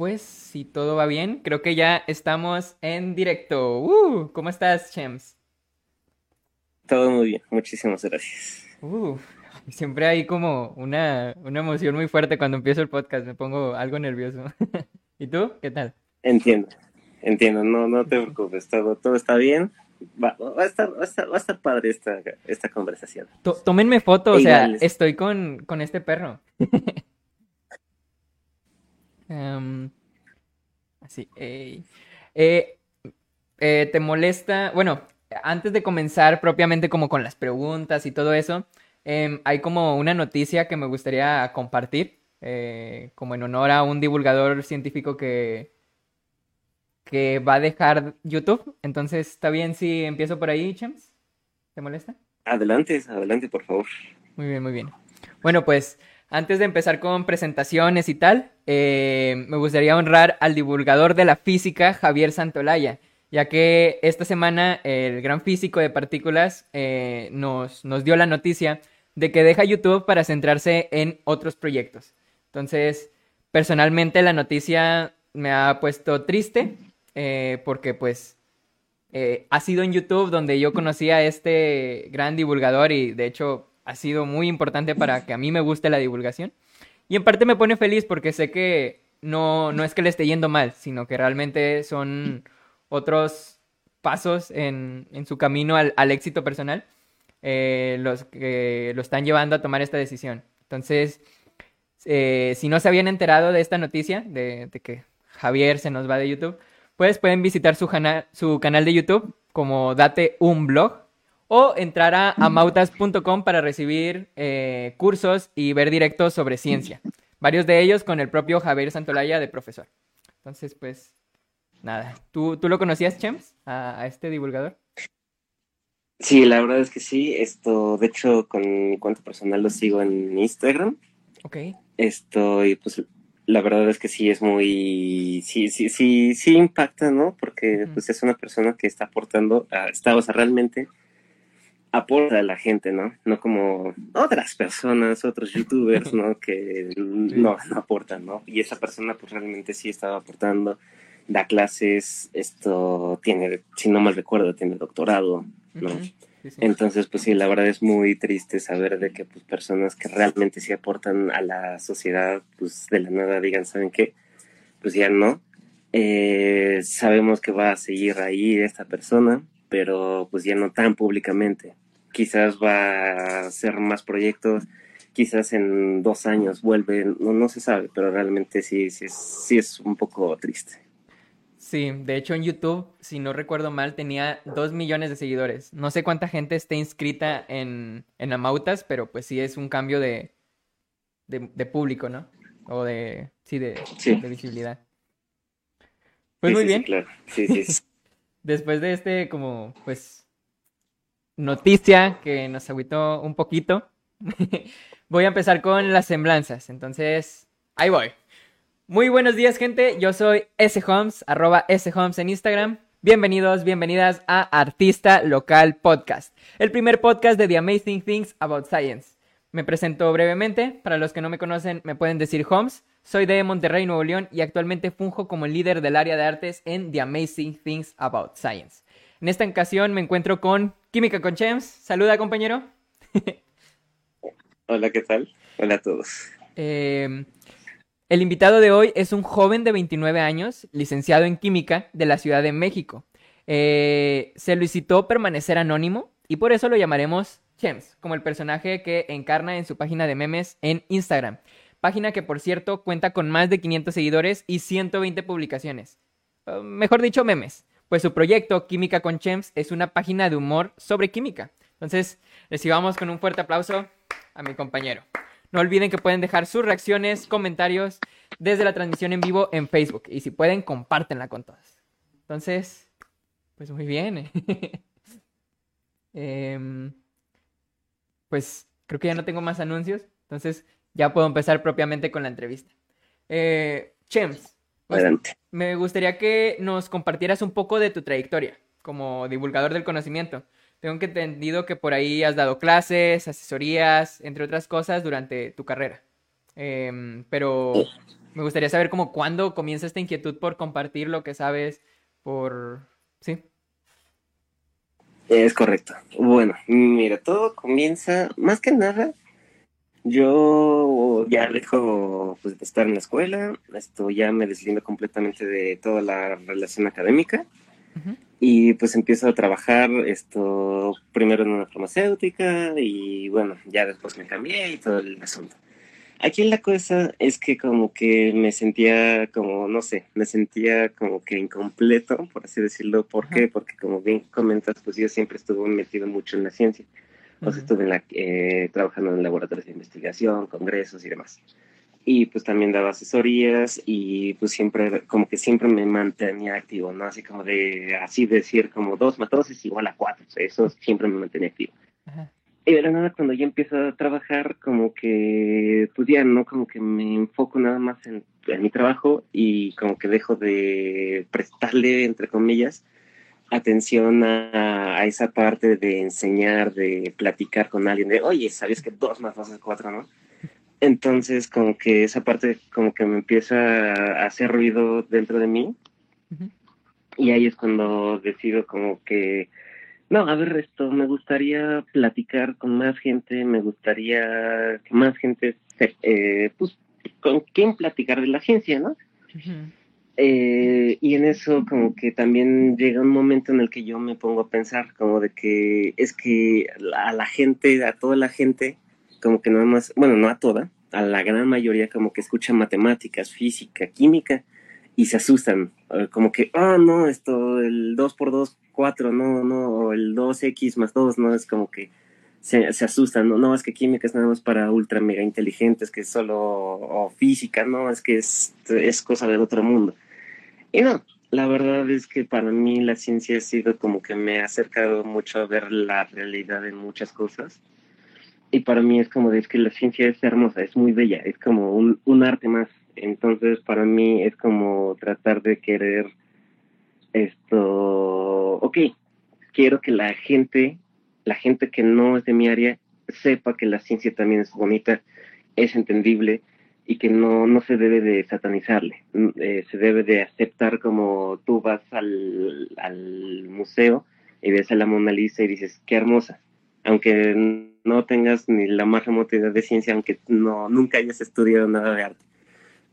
pues si todo va bien, creo que ya estamos en directo. Uh, ¿Cómo estás, Chems? Todo muy bien, muchísimas gracias. Uh, siempre hay como una, una emoción muy fuerte cuando empiezo el podcast, me pongo algo nervioso. ¿Y tú? ¿Qué tal? Entiendo, entiendo, no, no te preocupes, todo, todo está bien. Va, va, a estar, va, a estar, va a estar padre esta, esta conversación. Tó- Tómenme foto, o Ey, sea, dale. estoy con, con este perro. Em, así, ey. Eh, eh, ¿te molesta? Bueno, antes de comenzar propiamente como con las preguntas y todo eso, em, hay como una noticia que me gustaría compartir, eh, como en honor a un divulgador científico que, que va a dejar YouTube. Entonces, ¿está bien si empiezo por ahí, Chems? ¿Te molesta? Adelante, adelante, por favor. Muy bien, muy bien. Bueno, pues antes de empezar con presentaciones y tal, eh, me gustaría honrar al divulgador de la física, Javier Santolaya, ya que esta semana el gran físico de partículas eh, nos, nos dio la noticia de que deja YouTube para centrarse en otros proyectos. Entonces, personalmente la noticia me ha puesto triste eh, porque pues ha sido en YouTube donde yo conocí a este gran divulgador y de hecho ha sido muy importante para que a mí me guste la divulgación. Y en parte me pone feliz porque sé que no, no es que le esté yendo mal, sino que realmente son otros pasos en, en su camino al, éxito personal eh, los que lo están llevando a tomar esta decisión. Entonces, eh, si no se habían enterado de esta noticia, de, que Javier se nos va de YouTube, pues pueden visitar su, su canal de YouTube como Date un blog o entrar a amautas.com para recibir eh, cursos y ver directos sobre ciencia. Varios de ellos con el propio Javier Santolaya de profesor. Entonces, pues, nada. ¿Tú, tú lo conocías, Chems, a, a este divulgador? Sí, la verdad es que sí. Esto, de hecho, con mi cuenta personal lo sigo en Instagram. Ok. Esto, y pues la verdad es que sí es muy, sí, sí, sí, sí impacta, ¿no? Porque pues es una persona que está aportando, a- está, o sea, realmente aporta a la gente, ¿no? No como otras personas, otros youtubers, ¿no? Que no, no aportan, ¿no? Y esa persona pues realmente sí estaba aportando, da clases, esto tiene, si no mal recuerdo, tiene doctorado, ¿no? Ujú. Sí, sí. Entonces, pues sí, la verdad es muy triste saber de que pues personas que realmente sí aportan a la sociedad, pues de la nada digan, ¿saben qué? Pues ya no. Eh, sabemos que va a seguir ahí esta persona, pero pues ya no tan públicamente. Quizás va a hacer más proyectos, quizás en dos años vuelve, no, no se sabe, pero realmente sí, sí, es, sí es un poco triste. Sí, de hecho en YouTube, si no recuerdo mal, tenía dos millones de seguidores. No sé cuánta gente esté inscrita en, en Amautas, pero pues sí es un cambio de, de, de público, ¿no? O de, sí, de, Sí. de visibilidad. Pues Sí, muy sí, sí, bien, claro. Sí, sí, sí. después de este como, pues, noticia que nos agüitó un poquito, voy a empezar con las semblanzas. Entonces, ahí voy. Muy buenos días, gente. Yo soy Holmes, arroba Holmes en Instagram. Bienvenidos, bienvenidas a Artista Local Podcast, el primer podcast de The Amazing Things About Science. Me presento brevemente. Para los que no me conocen, me pueden decir Holmes. Soy de Monterrey, Nuevo León, y actualmente funjo como líder del área de artes en The Amazing Things About Science. En esta ocasión me encuentro con Química con Chems. Saluda, compañero. Hola, ¿qué tal? Hola a todos. Eh, el invitado de hoy es un joven de 29 años, licenciado en química de la Ciudad de México. Eh, se solicitó permanecer anónimo y por eso lo llamaremos Chems, como el personaje que encarna en su página de memes en Instagram. Página que, por cierto, cuenta con más de 500 seguidores y 120 publicaciones. Eh, mejor dicho, memes. Pues su proyecto, Química con Chems, es una página de humor sobre química. Entonces, recibamos con un fuerte aplauso a mi compañero. No olviden que pueden dejar sus reacciones, comentarios desde la transmisión en vivo en Facebook. Y si pueden, compártenla con todos. Entonces, pues muy bien. Em, pues creo que ya no tengo más anuncios. Entonces, ya puedo empezar propiamente con la entrevista. Eh, Chems, Adelante. me gustaría que nos compartieras un poco de tu trayectoria como divulgador del conocimiento. Tengo que entendido que por ahí has dado clases, asesorías, entre otras cosas, durante tu carrera. Em, pero me gustaría saber como cuándo comienza esta inquietud por compartir lo que sabes, por... Sí. Es correcto. Bueno, mira, todo comienza, más que nada, yo ya dejo pues, de estar en la escuela, esto ya me deslindo completamente de toda la relación académica y pues empiezo a trabajar esto primero en una farmacéutica y bueno, ya después me cambié y todo el asunto. Aquí la cosa es que como que me sentía como, no sé, me sentía como que incompleto, por así decirlo. ¿Por qué? Porque como bien comentas, pues yo siempre estuve metido mucho en la ciencia. Sea, estuve en la, eh, trabajando en laboratorios de investigación, congresos y demás. Y pues también daba asesorías y pues siempre, como que siempre me mantenía activo, ¿no? Así como de, así decir como dos es igual a cuatro. O sea, eso siempre me mantenía activo. Y de la nada, cuando ya empiezo a trabajar, como que, pues ya, ¿no? Como que me enfoco nada más en, mi trabajo y como que dejo de prestarle, entre comillas, atención a, esa parte de enseñar, de platicar con alguien, de, oye, ¿sabes que dos más dos es cuatro, no? Entonces, como que esa parte como que me empieza a hacer ruido dentro de mí. Y ahí es cuando decido como que no, a ver, esto, me gustaría platicar con más gente, me gustaría que más gente, eh, pues, con quién platicar de la ciencia, ¿no? Eh, y en eso como que también llega un momento en el que yo me pongo a pensar como de que es que a la gente, a toda la gente, como que nada más, bueno, no a toda, a la gran mayoría como que escucha matemáticas, física, química y se asustan, como que, ah, no, esto, el 2 por 2 4, no, no, o el 2X más 2, no, es como que se, se asustan, no, no, es que química es nada más para ultra mega inteligentes, que es solo física, no, es que es, es cosa del otro mundo. Y no, la verdad es que para mí la ciencia ha sido como que me ha acercado mucho a ver la realidad en muchas cosas. Y para mí es como de es que la ciencia es hermosa, es muy bella, es como un, un arte más. Entonces para mí es como tratar de querer esto, ok, quiero que la gente, la gente que no es de mi área, sepa que la ciencia también es bonita, es entendible y que no, no se debe de satanizarle, mm, eh, se debe de aceptar como tú vas al, al museo y ves a la Mona Lisa y dices, qué hermosa, aunque no tengas ni la más remota idea de ciencia, aunque no, nunca hayas estudiado nada de arte.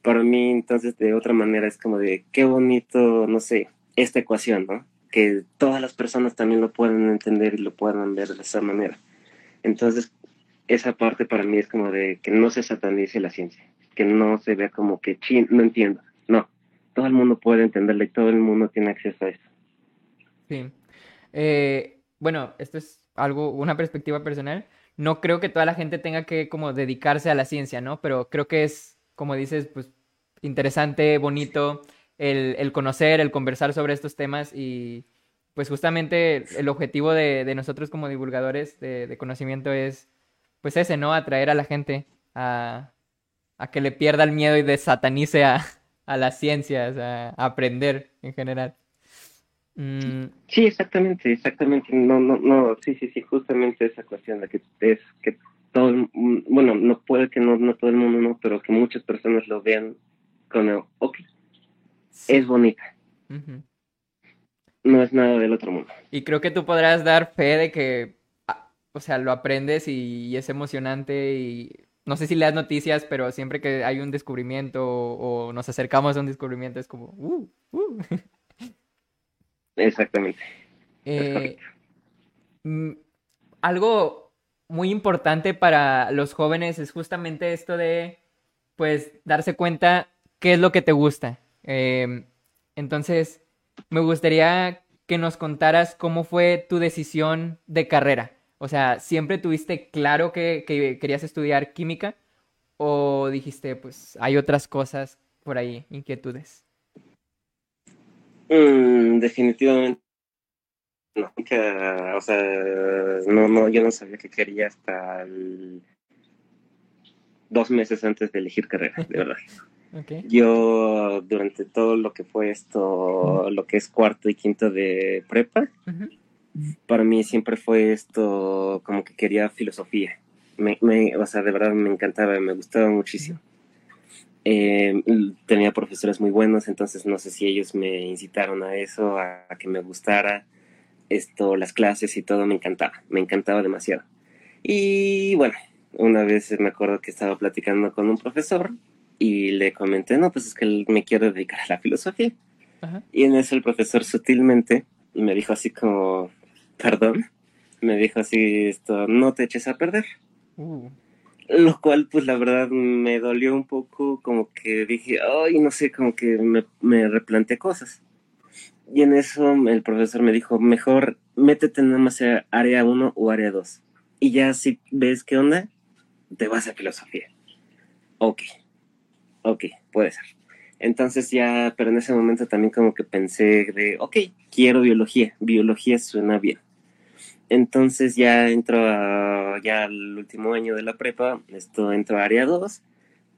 Para mí, entonces, de otra manera, es como de, qué bonito, no sé, esta ecuación, ¿no? Que todas las personas también lo puedan entender y lo puedan ver de esa manera. Entonces, esa parte para mí es como de que no se satanice la ciencia, que no se vea como que, chin, no entiendo. No, todo el mundo puede entenderla y todo el mundo tiene acceso a eso. Sí. Eh, bueno, esto es algo, una perspectiva personal. No creo que toda la gente tenga que como dedicarse a la ciencia, ¿no? Pero creo que es, como dices, pues interesante, bonito el, conocer, el conversar sobre estos temas y pues justamente el objetivo de, nosotros como divulgadores de, conocimiento es pues ese, ¿no? Atraer a la gente a, que le pierda el miedo y desatanice a, a las ciencias, a, aprender en general. Mm. Sí, exactamente, exactamente. No, no, no, sí, sí, sí, justamente esa cuestión de que es que todo, bueno, no puede que no, no todo el mundo, no, pero que muchas personas lo vean como, ok, es bonita. No es nada del otro mundo. Y creo que tú podrás dar fe de que, ah, o sea, lo aprendes y, es emocionante y no sé si leas noticias, pero siempre que hay un descubrimiento o, nos acercamos a un descubrimiento es como, uh, uh. Exactamente. Eh, mm, algo muy importante para los jóvenes es justamente esto de, pues, darse cuenta qué es lo que te gusta. Em, entonces, me gustaría que nos contaras cómo fue tu decisión de carrera. O sea, ¿siempre tuviste claro que, querías estudiar química? ¿O dijiste, pues, hay otras cosas por ahí, inquietudes? Mm, definitivamente no, o sea, no, no, yo no sabía que quería hasta dos meses antes de elegir carrera, de verdad. Yo durante todo lo que fue esto, lo que es cuarto y quinto de prepa, para mí siempre fue esto como que quería filosofía. Me, o sea, de verdad me encantaba, me gustaba muchísimo. Eh, tenía profesores muy buenos, entonces no sé si ellos me incitaron a eso, a, que me gustara esto, las clases y todo, me encantaba, me encantaba demasiado. Y bueno, una vez me acuerdo que estaba platicando con un profesor y le comenté, no, pues es que me quiero dedicar a la filosofía. Y en eso el profesor sutilmente me dijo así como, perdón, me dijo así, esto, no te eches a perder. Uh. Lo cual, pues la verdad me dolió un poco, como que dije, ay, no sé, como que me, me replanteé cosas. Y en eso el profesor me dijo, mejor métete nada más a área 1 o área 2. Y ya si ves qué onda, te vas a filosofía. Ok, ok, puede ser. Entonces ya, pero en ese momento también como que pensé de, ok, quiero biología, biología suena bien. Entonces ya entro a, ya al último año de la prepa, esto entro a área 2,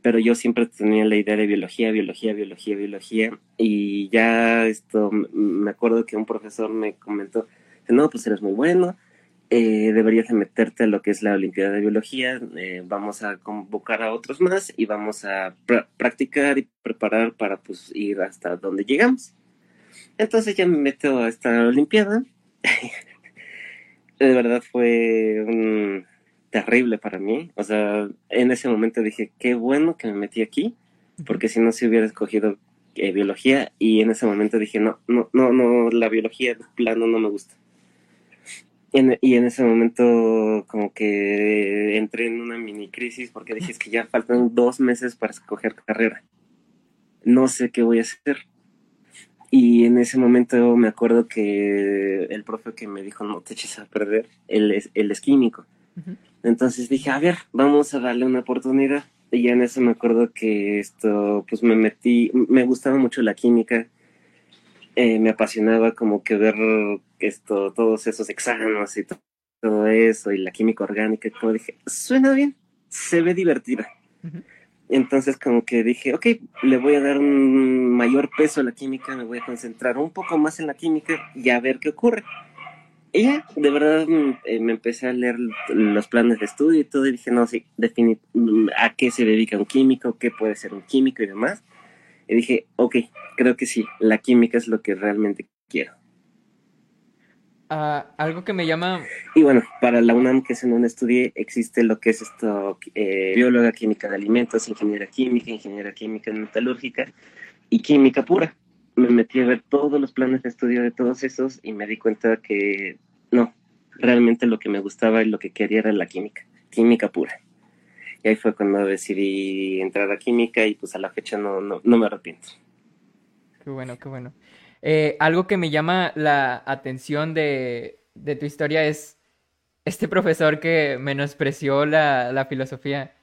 pero yo siempre tenía la idea de biología, biología, biología, biología, y ya esto, me acuerdo que un profesor me comentó, no, pues eres muy bueno, eh, deberías de meterte a lo que es la Olimpiada de Biología, eh, vamos a convocar a otros más y vamos a practicar y preparar para pues ir hasta donde llegamos. Entonces ya me meto a esta Olimpiada. de verdad fue terrible para mí. O sea, en ese momento dije, qué bueno que me metí aquí, porque si no se hubiera escogido eh, biología y en ese momento dije, no, no, no, no, la biología de plano no me gusta. Y en ese momento como que entré en una mini crisis porque dije, es que ya faltan dos meses para escoger carrera. No sé qué voy a hacer. Y en ese momento me acuerdo que el profe que me dijo, no te eches a perder, él es, él es químico. Entonces dije, a ver, vamos a darle una oportunidad. Y ya en eso me acuerdo que esto, pues me metí, me gustaba mucho la química. Eh, me apasionaba como que ver esto, todos esos exámenes y todo eso, y la química orgánica, y como dije, suena bien, se ve divertida. Entonces como que dije, ok, le voy a dar un mayor peso a la química, me voy a concentrar un poco más en la química y a ver qué ocurre. Y ya, de verdad mm, eh, me empecé a leer los planes de estudio y todo y dije, no, sí, definir a qué se dedica un químico, qué puede ser un químico y demás. Y dije, ok, creo que sí, la química es lo que realmente quiero. Ah, algo que me llama... Y bueno, para la UNAM, que es en donde estudié, existe lo que es esto, eh, bióloga química de alimentos, ingeniera química, ingeniera química metalúrgica y química pura. Me metí a ver todos los planes de estudio de todos esos y me di cuenta que no, realmente lo que me gustaba y lo que quería era la química, química pura. Y ahí fue cuando decidí entrar a química y pues a la fecha no, no, no me arrepiento. Qué bueno, qué bueno. Eh, algo que me llama la atención de, tu historia es este profesor que menospreció la, filosofía.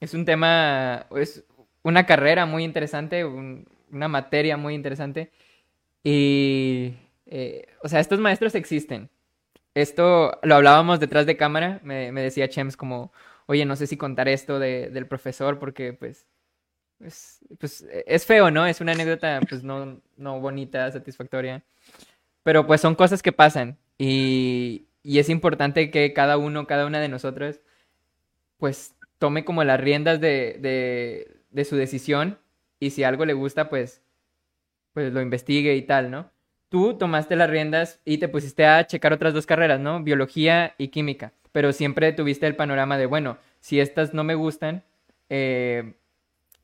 es un tema, es una carrera muy interesante, una materia muy interesante. Y, eh, o sea, estos maestros existen. Esto lo hablábamos detrás de cámara, me, decía Chems como, oye, no sé si contar esto del profesor porque pues es, pues es feo, ¿no? Es una anécdota pues no, no bonita, satisfactoria. Pero pues son cosas que pasan y, y es importante que cada uno, cada una de nosotros pues tome como las riendas de, de, de su decisión y si algo le gusta pues pues lo investigue y tal, ¿no? Tú tomaste las riendas y te pusiste a checar otras dos carreras, ¿no? Biología y química, pero siempre tuviste el panorama de, bueno, si estas no me gustan, eh,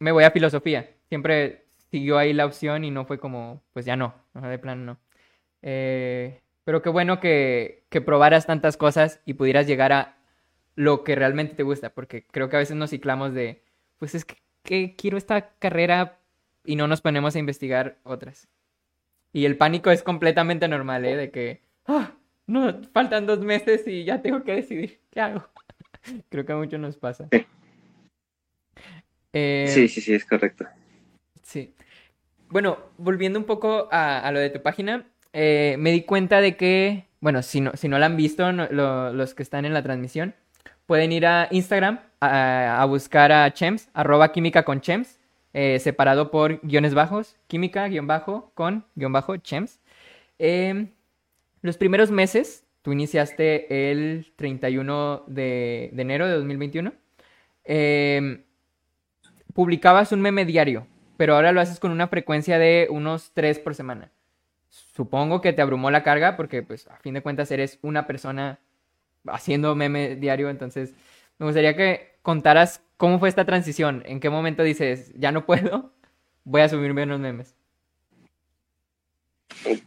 me voy a filosofía. Siempre siguió ahí la opción y no fue como, pues ya no, de plano no. Eh, pero qué bueno que, que probaras tantas cosas y pudieras llegar a lo que realmente te gusta, porque creo que a veces nos ciclamos de, pues es que, quiero esta carrera y no nos ponemos a investigar otras. Y el pánico es completamente normal, ¿eh? De que, ah, no, faltan dos meses y ya tengo que decidir, ¿qué hago? creo que a muchos nos pasa. Eh, sí, sí, sí, es correcto. Sí. Bueno, volviendo un poco a, lo de tu página, eh, me di cuenta de que, bueno, si no, si no la han visto los que están en la transmisión, pueden ir a Instagram a, buscar a Chems, arroba química con Chems, eh, separado por guiones bajos, química, guion bajo, con, guion bajo, Chems. Los primeros meses, tú iniciaste el 31 de, de enero de 2021. Eh, em, publicabas un meme diario, pero ahora lo haces con una frecuencia de unos tres por semana. Supongo que te abrumó la carga porque, pues, a fin de cuentas eres una persona haciendo meme diario, entonces me gustaría que contaras cómo fue esta transición, en qué momento dices, ya no puedo, voy a subir menos memes.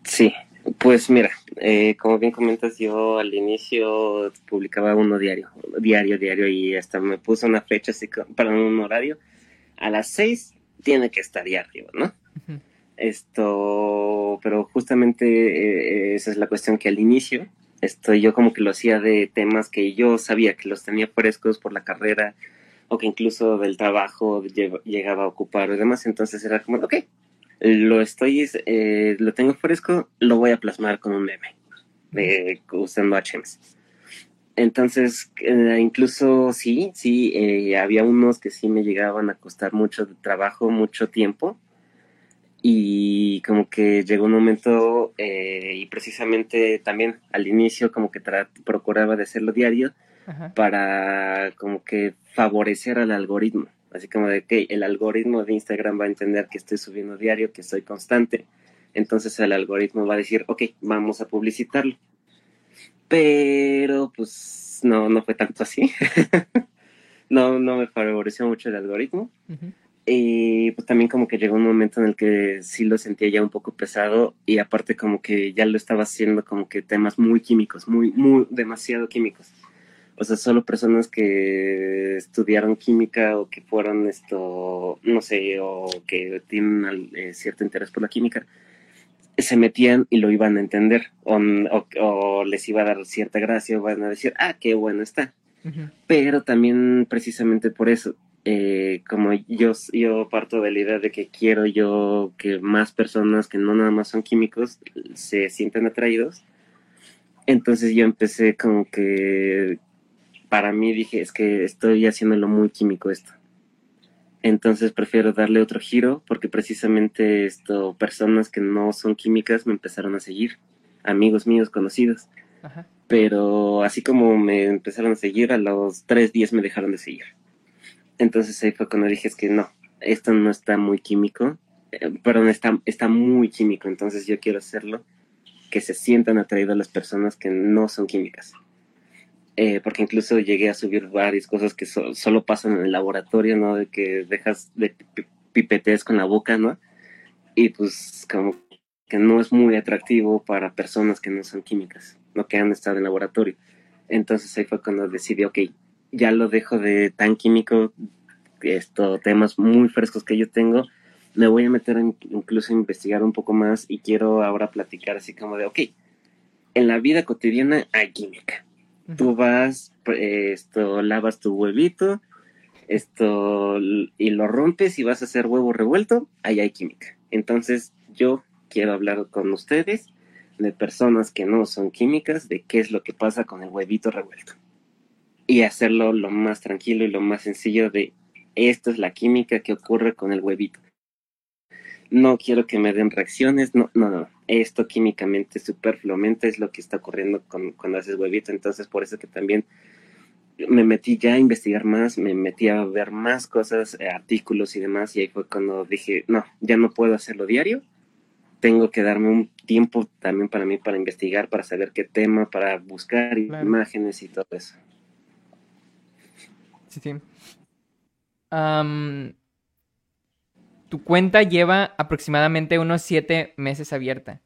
Sí, pues mira, eh, como bien comentas, yo al inicio publicaba uno diario, diario, diario, y hasta me puse una fecha así para un horario. A las seis tiene que estar ya arriba, ¿no? Esto, pero justamente eh, esa es la cuestión que al inicio, esto yo como que lo hacía de temas que yo sabía que los tenía frescos por la carrera o que incluso del trabajo llegaba a ocupar y demás, entonces era como, ok, lo estoy, eh, lo tengo fresco, lo voy a plasmar con un meme, de, usando HMs. Entonces, eh, incluso sí, sí, eh, había unos que sí me llegaban a costar mucho trabajo, mucho tiempo. Y como que llegó un momento, y precisamente también al inicio como que procuraba de hacerlo diario para como que favorecer al algoritmo. Así como de que el algoritmo de Instagram va a entender que estoy subiendo diario, que soy constante. Entonces el algoritmo va a decir, ok, vamos a publicitarlo. Pero pues no, no fue tanto así. no, no me favoreció mucho el algoritmo. Y pues también como que llegó un momento en el que sí lo sentía ya un poco pesado y aparte como que ya lo estaba haciendo como que temas muy químicos, muy, muy, demasiado químicos o sea, solo personas que estudiaron química o que fueron esto, no sé, o que tienen eh, cierto interés por la química, se metían y lo iban a entender, o, les iba a dar cierta gracia, o van a decir, ah, qué bueno está. Pero también precisamente por eso, eh, como yo, yo parto de la idea de que quiero yo que más personas que no nada más son químicos se sientan atraídos, entonces yo empecé como que para mí dije, es que estoy haciéndolo muy químico esto. Entonces prefiero darle otro giro porque precisamente esto, personas que no son químicas me empezaron a seguir, amigos míos conocidos. Pero así como me empezaron a seguir, a los tres días me dejaron de seguir. Entonces ahí fue cuando dije, es que no, esto no está muy químico, eh, perdón, está, está muy químico, entonces yo quiero hacerlo que se sientan atraídos las personas que no son químicas. Eh, porque incluso llegué a subir varias cosas que solo pasan en el laboratorio, ¿no? De que dejas de pipetees con la boca, ¿no? Y pues como que no es muy atractivo para personas que no son químicas, no que han estado en laboratorio. Entonces ahí fue cuando decidí, ok, ya lo dejo de tan químico, estos temas muy frescos que yo tengo, me voy a meter incluso a investigar un poco más y quiero ahora platicar así como de, ok, en la vida cotidiana hay química Tú vas, esto, lavas tu huevito, esto, y lo rompes y vas a hacer huevo revuelto, ahí hay química. Entonces, yo quiero hablar con ustedes de personas que no son químicas, de qué es lo que pasa con el huevito revuelto. Y hacerlo lo más tranquilo y lo más sencillo de esto es la química que ocurre con el huevito no quiero que me den reacciones, no, no, no, esto químicamente, superfluamente es lo que está ocurriendo con, cuando haces huevito, entonces por eso que también me metí ya a investigar más, me metí a ver más cosas, eh, artículos y demás, y ahí fue cuando dije, no, ya no puedo hacerlo diario, tengo que darme un tiempo también para mí para investigar, para saber qué tema, para buscar imágenes y todo eso. Sí, sí tu cuenta lleva aproximadamente unos siete meses abierta.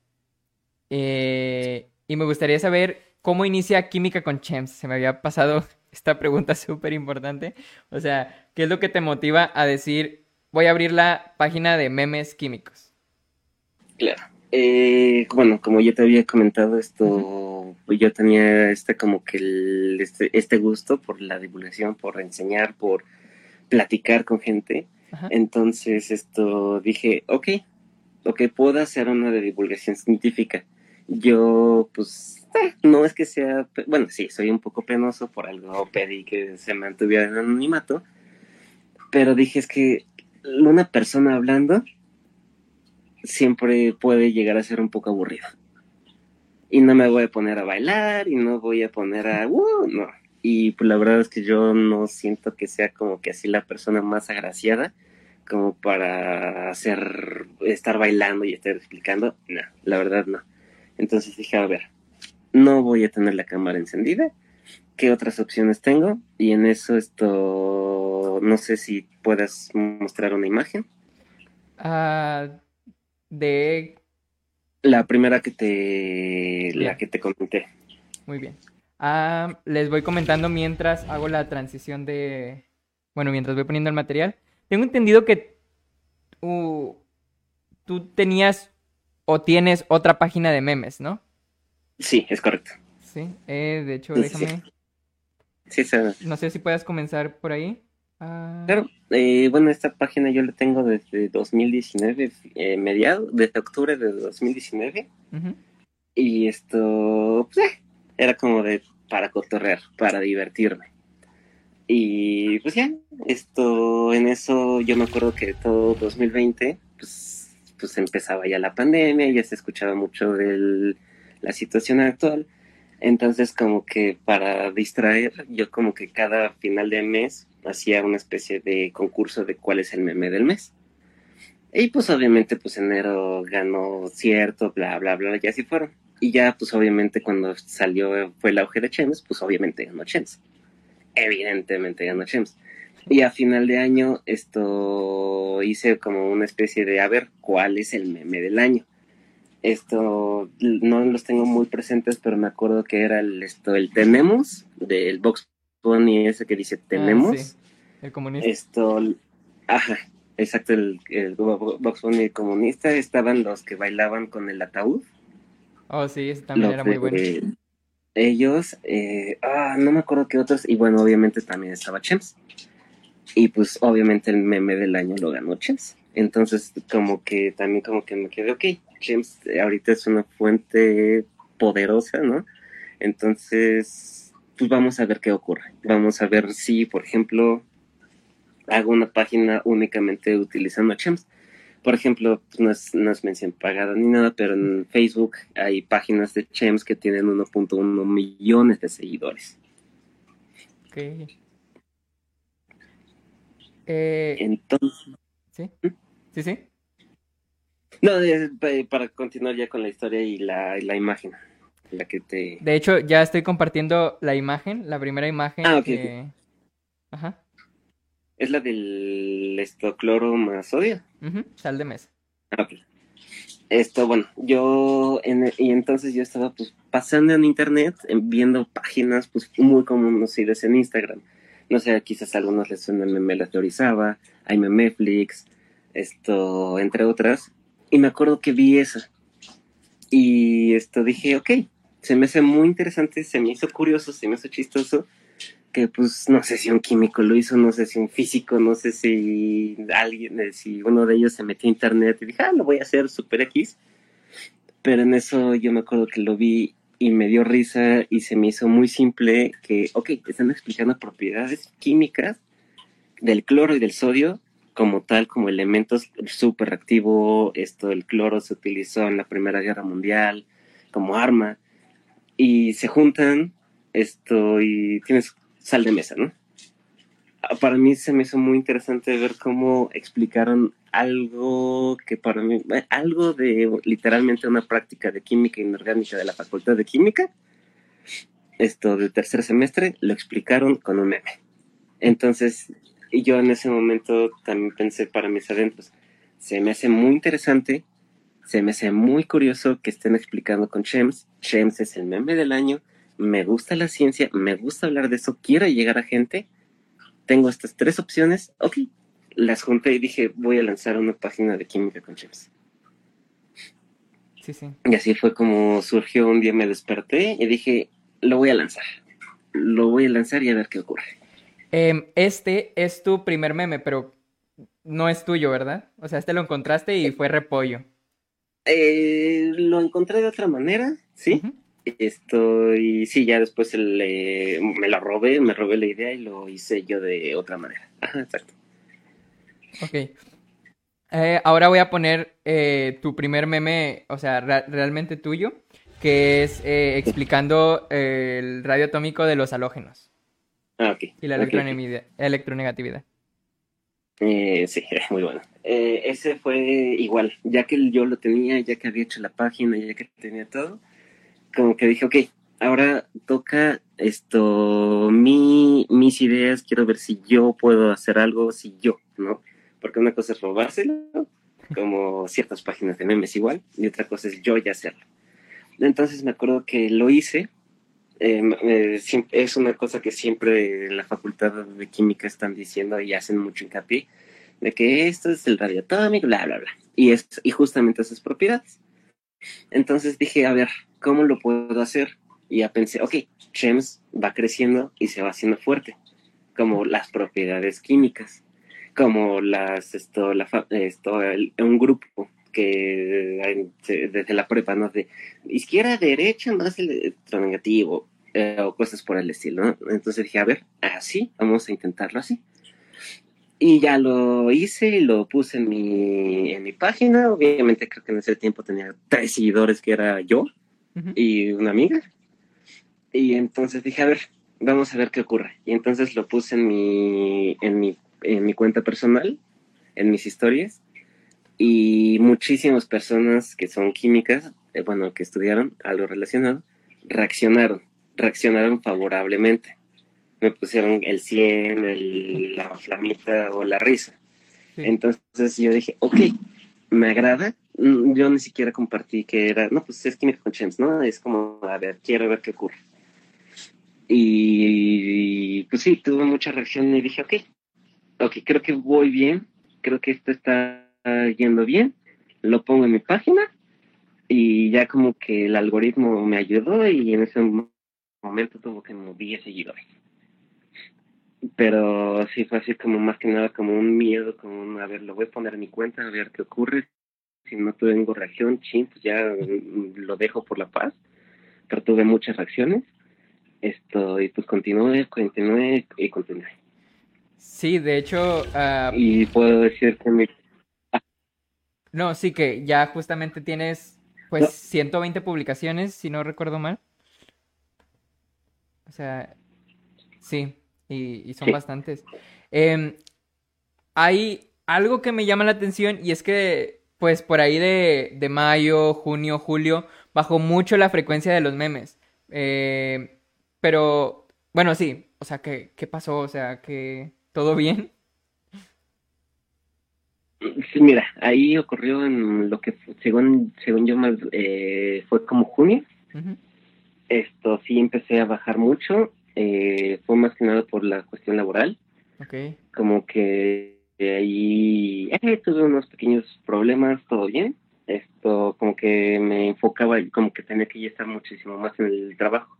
Eh, y me gustaría saber cómo inicia Química con Chems. Se me había pasado esta pregunta súper importante. O sea, ¿qué es lo que te motiva a decir, voy a abrir la página de memes químicos? Claro. Eh, bueno, como yo te había comentado, esto, yo tenía este como que este, este gusto por la divulgación, por enseñar, por platicar con gente. Entonces, esto dije, ok, ok, puedo hacer una de divulgación científica. Yo, pues, eh, no es que sea, bueno, sí, soy un poco penoso, por algo pedí que se mantuviera en anonimato, pero dije, es que una persona hablando siempre puede llegar a ser un poco aburrido. Y no me voy a poner a bailar y no voy a poner a, uh, no, y pues la verdad es que yo no siento que sea como que así la persona más agraciada. como para hacer, estar bailando y estar explicando. No, la verdad no. Entonces dije, a ver, no voy a tener la cámara encendida. ¿Qué otras opciones tengo? Y en eso esto, no sé si puedas mostrar una imagen. Ah, de... La primera que te, la que te comenté. Muy bien. Ah, les voy comentando mientras hago la transición de... Bueno, mientras voy poniendo el material. Tengo entendido que uh, tú tenías o tienes otra página de memes, ¿no? Sí, es correcto. Sí, eh, de hecho, déjame. Sí, sí. No sé si puedas comenzar por ahí. Ah... Claro, eh, bueno, esta página yo la tengo desde 2019, eh, mediado, desde octubre de 2019. Y esto, pues, eh, era como de para cotorrear, para divertirme. Y pues ya, esto, en eso yo me acuerdo que todo 2020, pues pues empezaba ya la pandemia, ya se escuchaba mucho de la situación actual. Entonces, como que para distraer, yo como que cada final de mes hacía una especie de concurso de cuál es el meme del mes. Y pues obviamente, pues enero ganó cierto, bla, bla, bla, y así fueron. Y ya, pues obviamente cuando salió, fue el auge de Chems, pues obviamente ganó Chems. Evidentemente ganó Chems. Y a final de año esto hice como una especie de a ver cuál es el meme del año. Esto no los tengo muy presentes, pero me acuerdo que era el esto el tenemos del Box Bunny ese que dice ah, tenemos. El comunista. Esto ajá, exacto el, el Box Bunny comunista estaban los que bailaban con el ataúd. Oh, sí, ese también era muy bueno. ellos, eh, ah, no me acuerdo qué otros, y bueno, obviamente también estaba Chems. Y pues obviamente el meme del año lo ganó Chems. Entonces como que también como que me quedé, ok, Chems ahorita es una fuente poderosa, ¿no? Entonces, pues vamos a ver qué ocurre. Vamos a ver si, por ejemplo, hago una página únicamente utilizando Chems. Por ejemplo, pues no, es, no es mención pagada ni nada, pero en Facebook hay páginas de Chems que tienen 1.1 millones de seguidores. Okay. Eh, Entonces. ¿Sí? ¿Mm? ¿Sí, sí? No, para continuar ya con la historia y la, la, imagen. La que te... De hecho, ya estoy compartiendo la imagen, la primera imagen. Ah, ok. Ajá. Es la del estocloro más sodio. Sal de mesa. Ah. Esto, bueno, yo, en, y entonces yo estaba pues pasando en internet, viendo páginas pues muy conocidas en Instagram no sé, quizás a algunos les suena Meme la teorizaba, hay Memeflix, esto, entre otras. Y me acuerdo que vi esa. Y esto dije, ok, se me hace muy interesante, se me hizo curioso, se me hizo chistoso, pues no sé si un químico lo hizo, no sé si un físico, no sé si alguien, eh, si uno de ellos se metió a internet y dije, ah, lo voy a hacer super X. Pero en eso yo me acuerdo que lo vi y me dio risa y se me hizo muy simple que, ok, te están explicando propiedades químicas del cloro y del sodio como tal, como elementos súper. Esto, el cloro se utilizó en la Primera Guerra Mundial como arma y se juntan esto y tienes sal de mesa, ¿no? Para mí se me hizo muy interesante ver cómo explicaron algo que para mí, eh, algo de literalmente una práctica de química inorgánica de la Facultad de Química, esto del tercer semestre, lo explicaron con un meme. Entonces, yo en ese momento también pensé para mis adentros, se me hace muy interesante, se me hace muy curioso que estén explicando con Shems. Shems es el meme del año, me gusta la ciencia, me gusta hablar de eso, quiero llegar a gente. Tengo estas tres opciones, ok, las junté y dije, voy a lanzar una página de química con chips. Sí, sí. Y así fue como surgió un día, me desperté y dije, lo voy a lanzar. Lo voy a lanzar y a ver qué ocurre. Em, este es tu primer meme, pero no es tuyo, ¿verdad? O sea, este lo encontraste y fue repollo. Eh, lo encontré de otra manera, sí. Estoy, sí, ya después me la robé, me robé la idea y lo hice yo de otra manera. Ajá, exacto. Ok. Eh, ahora voy a poner eh, tu primer meme, o sea, realmente tuyo, que es eh, explicando el radio atómico de los halógenos. Ah, ok. Y la electronegatividad. Eh, sí, muy bueno. Eh, ese fue igual, ya que yo lo tenía, ya que había hecho la página, ya que tenía todo, como que dije, ok, ahora toca esto, mi, mis ideas, quiero ver si yo puedo hacer algo, si yo, ¿no? Porque una cosa es robárselo, como ciertas páginas de memes igual, y otra cosa es yo ya hacerlo. Entonces me acuerdo que lo hice, eh, es una cosa que siempre en la facultad de química están diciendo y hacen mucho hincapié, de que esto es el radioatómico, bla, bla, bla, y, es, y justamente esas propiedades. Entonces dije, a ver, ¿cómo lo puedo hacer? Y ya pensé, ok, CHEMS va creciendo y se va haciendo fuerte, como las propiedades químicas, como las, esto, la, esto, un grupo que desde la prepa, ¿no? De izquierda, derecha, más electronegativo, eh, o cosas por el estilo, ¿no? Entonces dije, a ver, así, vamos a intentarlo así. Y ya lo hice y lo puse en mi, en mi página. Obviamente creo que en ese tiempo tenía tres seguidores, que era yo y una amiga. Y entonces dije, a ver, vamos a ver qué ocurre. Y entonces lo puse en mi, en mi, en mi cuenta personal, en mis historias. Y muchísimas personas que son químicas, eh, bueno, que estudiaron algo relacionado, reaccionaron, reaccionaron favorablemente. Me pusieron el 100, la flamita o la risa. Entonces yo dije, ok, me agrada. Mm, yo ni siquiera compartí que era, no, pues es química con Chems, ¿no? Es como, a ver, quiero ver qué ocurre. Y, pues sí, tuve mucha reacción y dije, ok, ok, creo que voy bien, creo que esto está yendo bien, lo pongo en mi página y ya como que el algoritmo me ayudó y en ese momento tuvo que como 10 seguidores. Pero sí fue así como más que nada como un miedo, como un, a ver, lo voy a poner en mi cuenta, a ver qué ocurre. Si no tengo reacción, ching, pues ya lo dejo por la paz. Pero tuve muchas reacciones esto, y pues continúe, continúe y continúe. Sí, de hecho... Ah, y puedo decir que mi... No, sí que ya justamente tienes pues 120 publicaciones, si no recuerdo mal. O sea, sí, y, son bastantes. Em, hay algo que me llama la atención y es que, pues por ahí de, de mayo, junio, julio, bajó mucho la frecuencia de los memes. Eh, pero, bueno, sí, o sea, ¿qué, qué pasó? O sea, que todo bien. Sí, mira, ahí ocurrió en lo que según según yo más eh, fue como junio. Esto sí empecé a bajar mucho. Eh, fue más que nada por la cuestión laboral. Okay. Como que ahí eh, tuve unos pequeños problemas, todo bien. Esto como que me enfocaba, como que tenía que ya estar muchísimo más en el trabajo.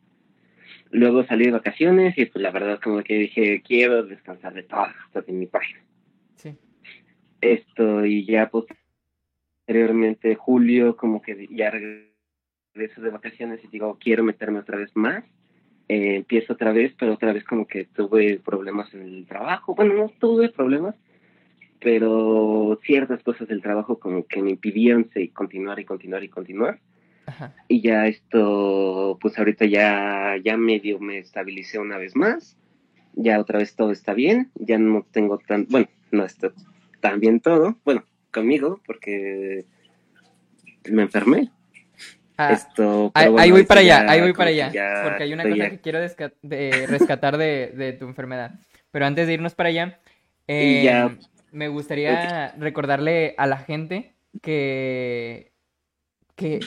Luego salí de vacaciones y pues la verdad como que dije, quiero descansar de todo hasta de mi página. Sí. Esto y ya posteriormente julio como que ya regreso de vacaciones y digo, quiero meterme otra vez más. Eh, empiezo otra vez, pero otra vez como que tuve problemas en el trabajo. Bueno, no tuve problemas, pero ciertas cosas del trabajo como que me impidieron continuar y continuar y continuar. Y ya esto, pues ahorita ya, ya medio me estabilicé una vez más. Ya otra vez todo está bien. Ya no tengo tan, bueno, no está tan bien todo. Bueno, conmigo, porque me enfermé. Ah, esto, ahí, voy para allá, ahí voy para allá. Porque hay una cosa que quiero rescatar de, de, tu enfermedad. Pero antes de irnos para allá, em, me gustaría recordarle a la gente que, que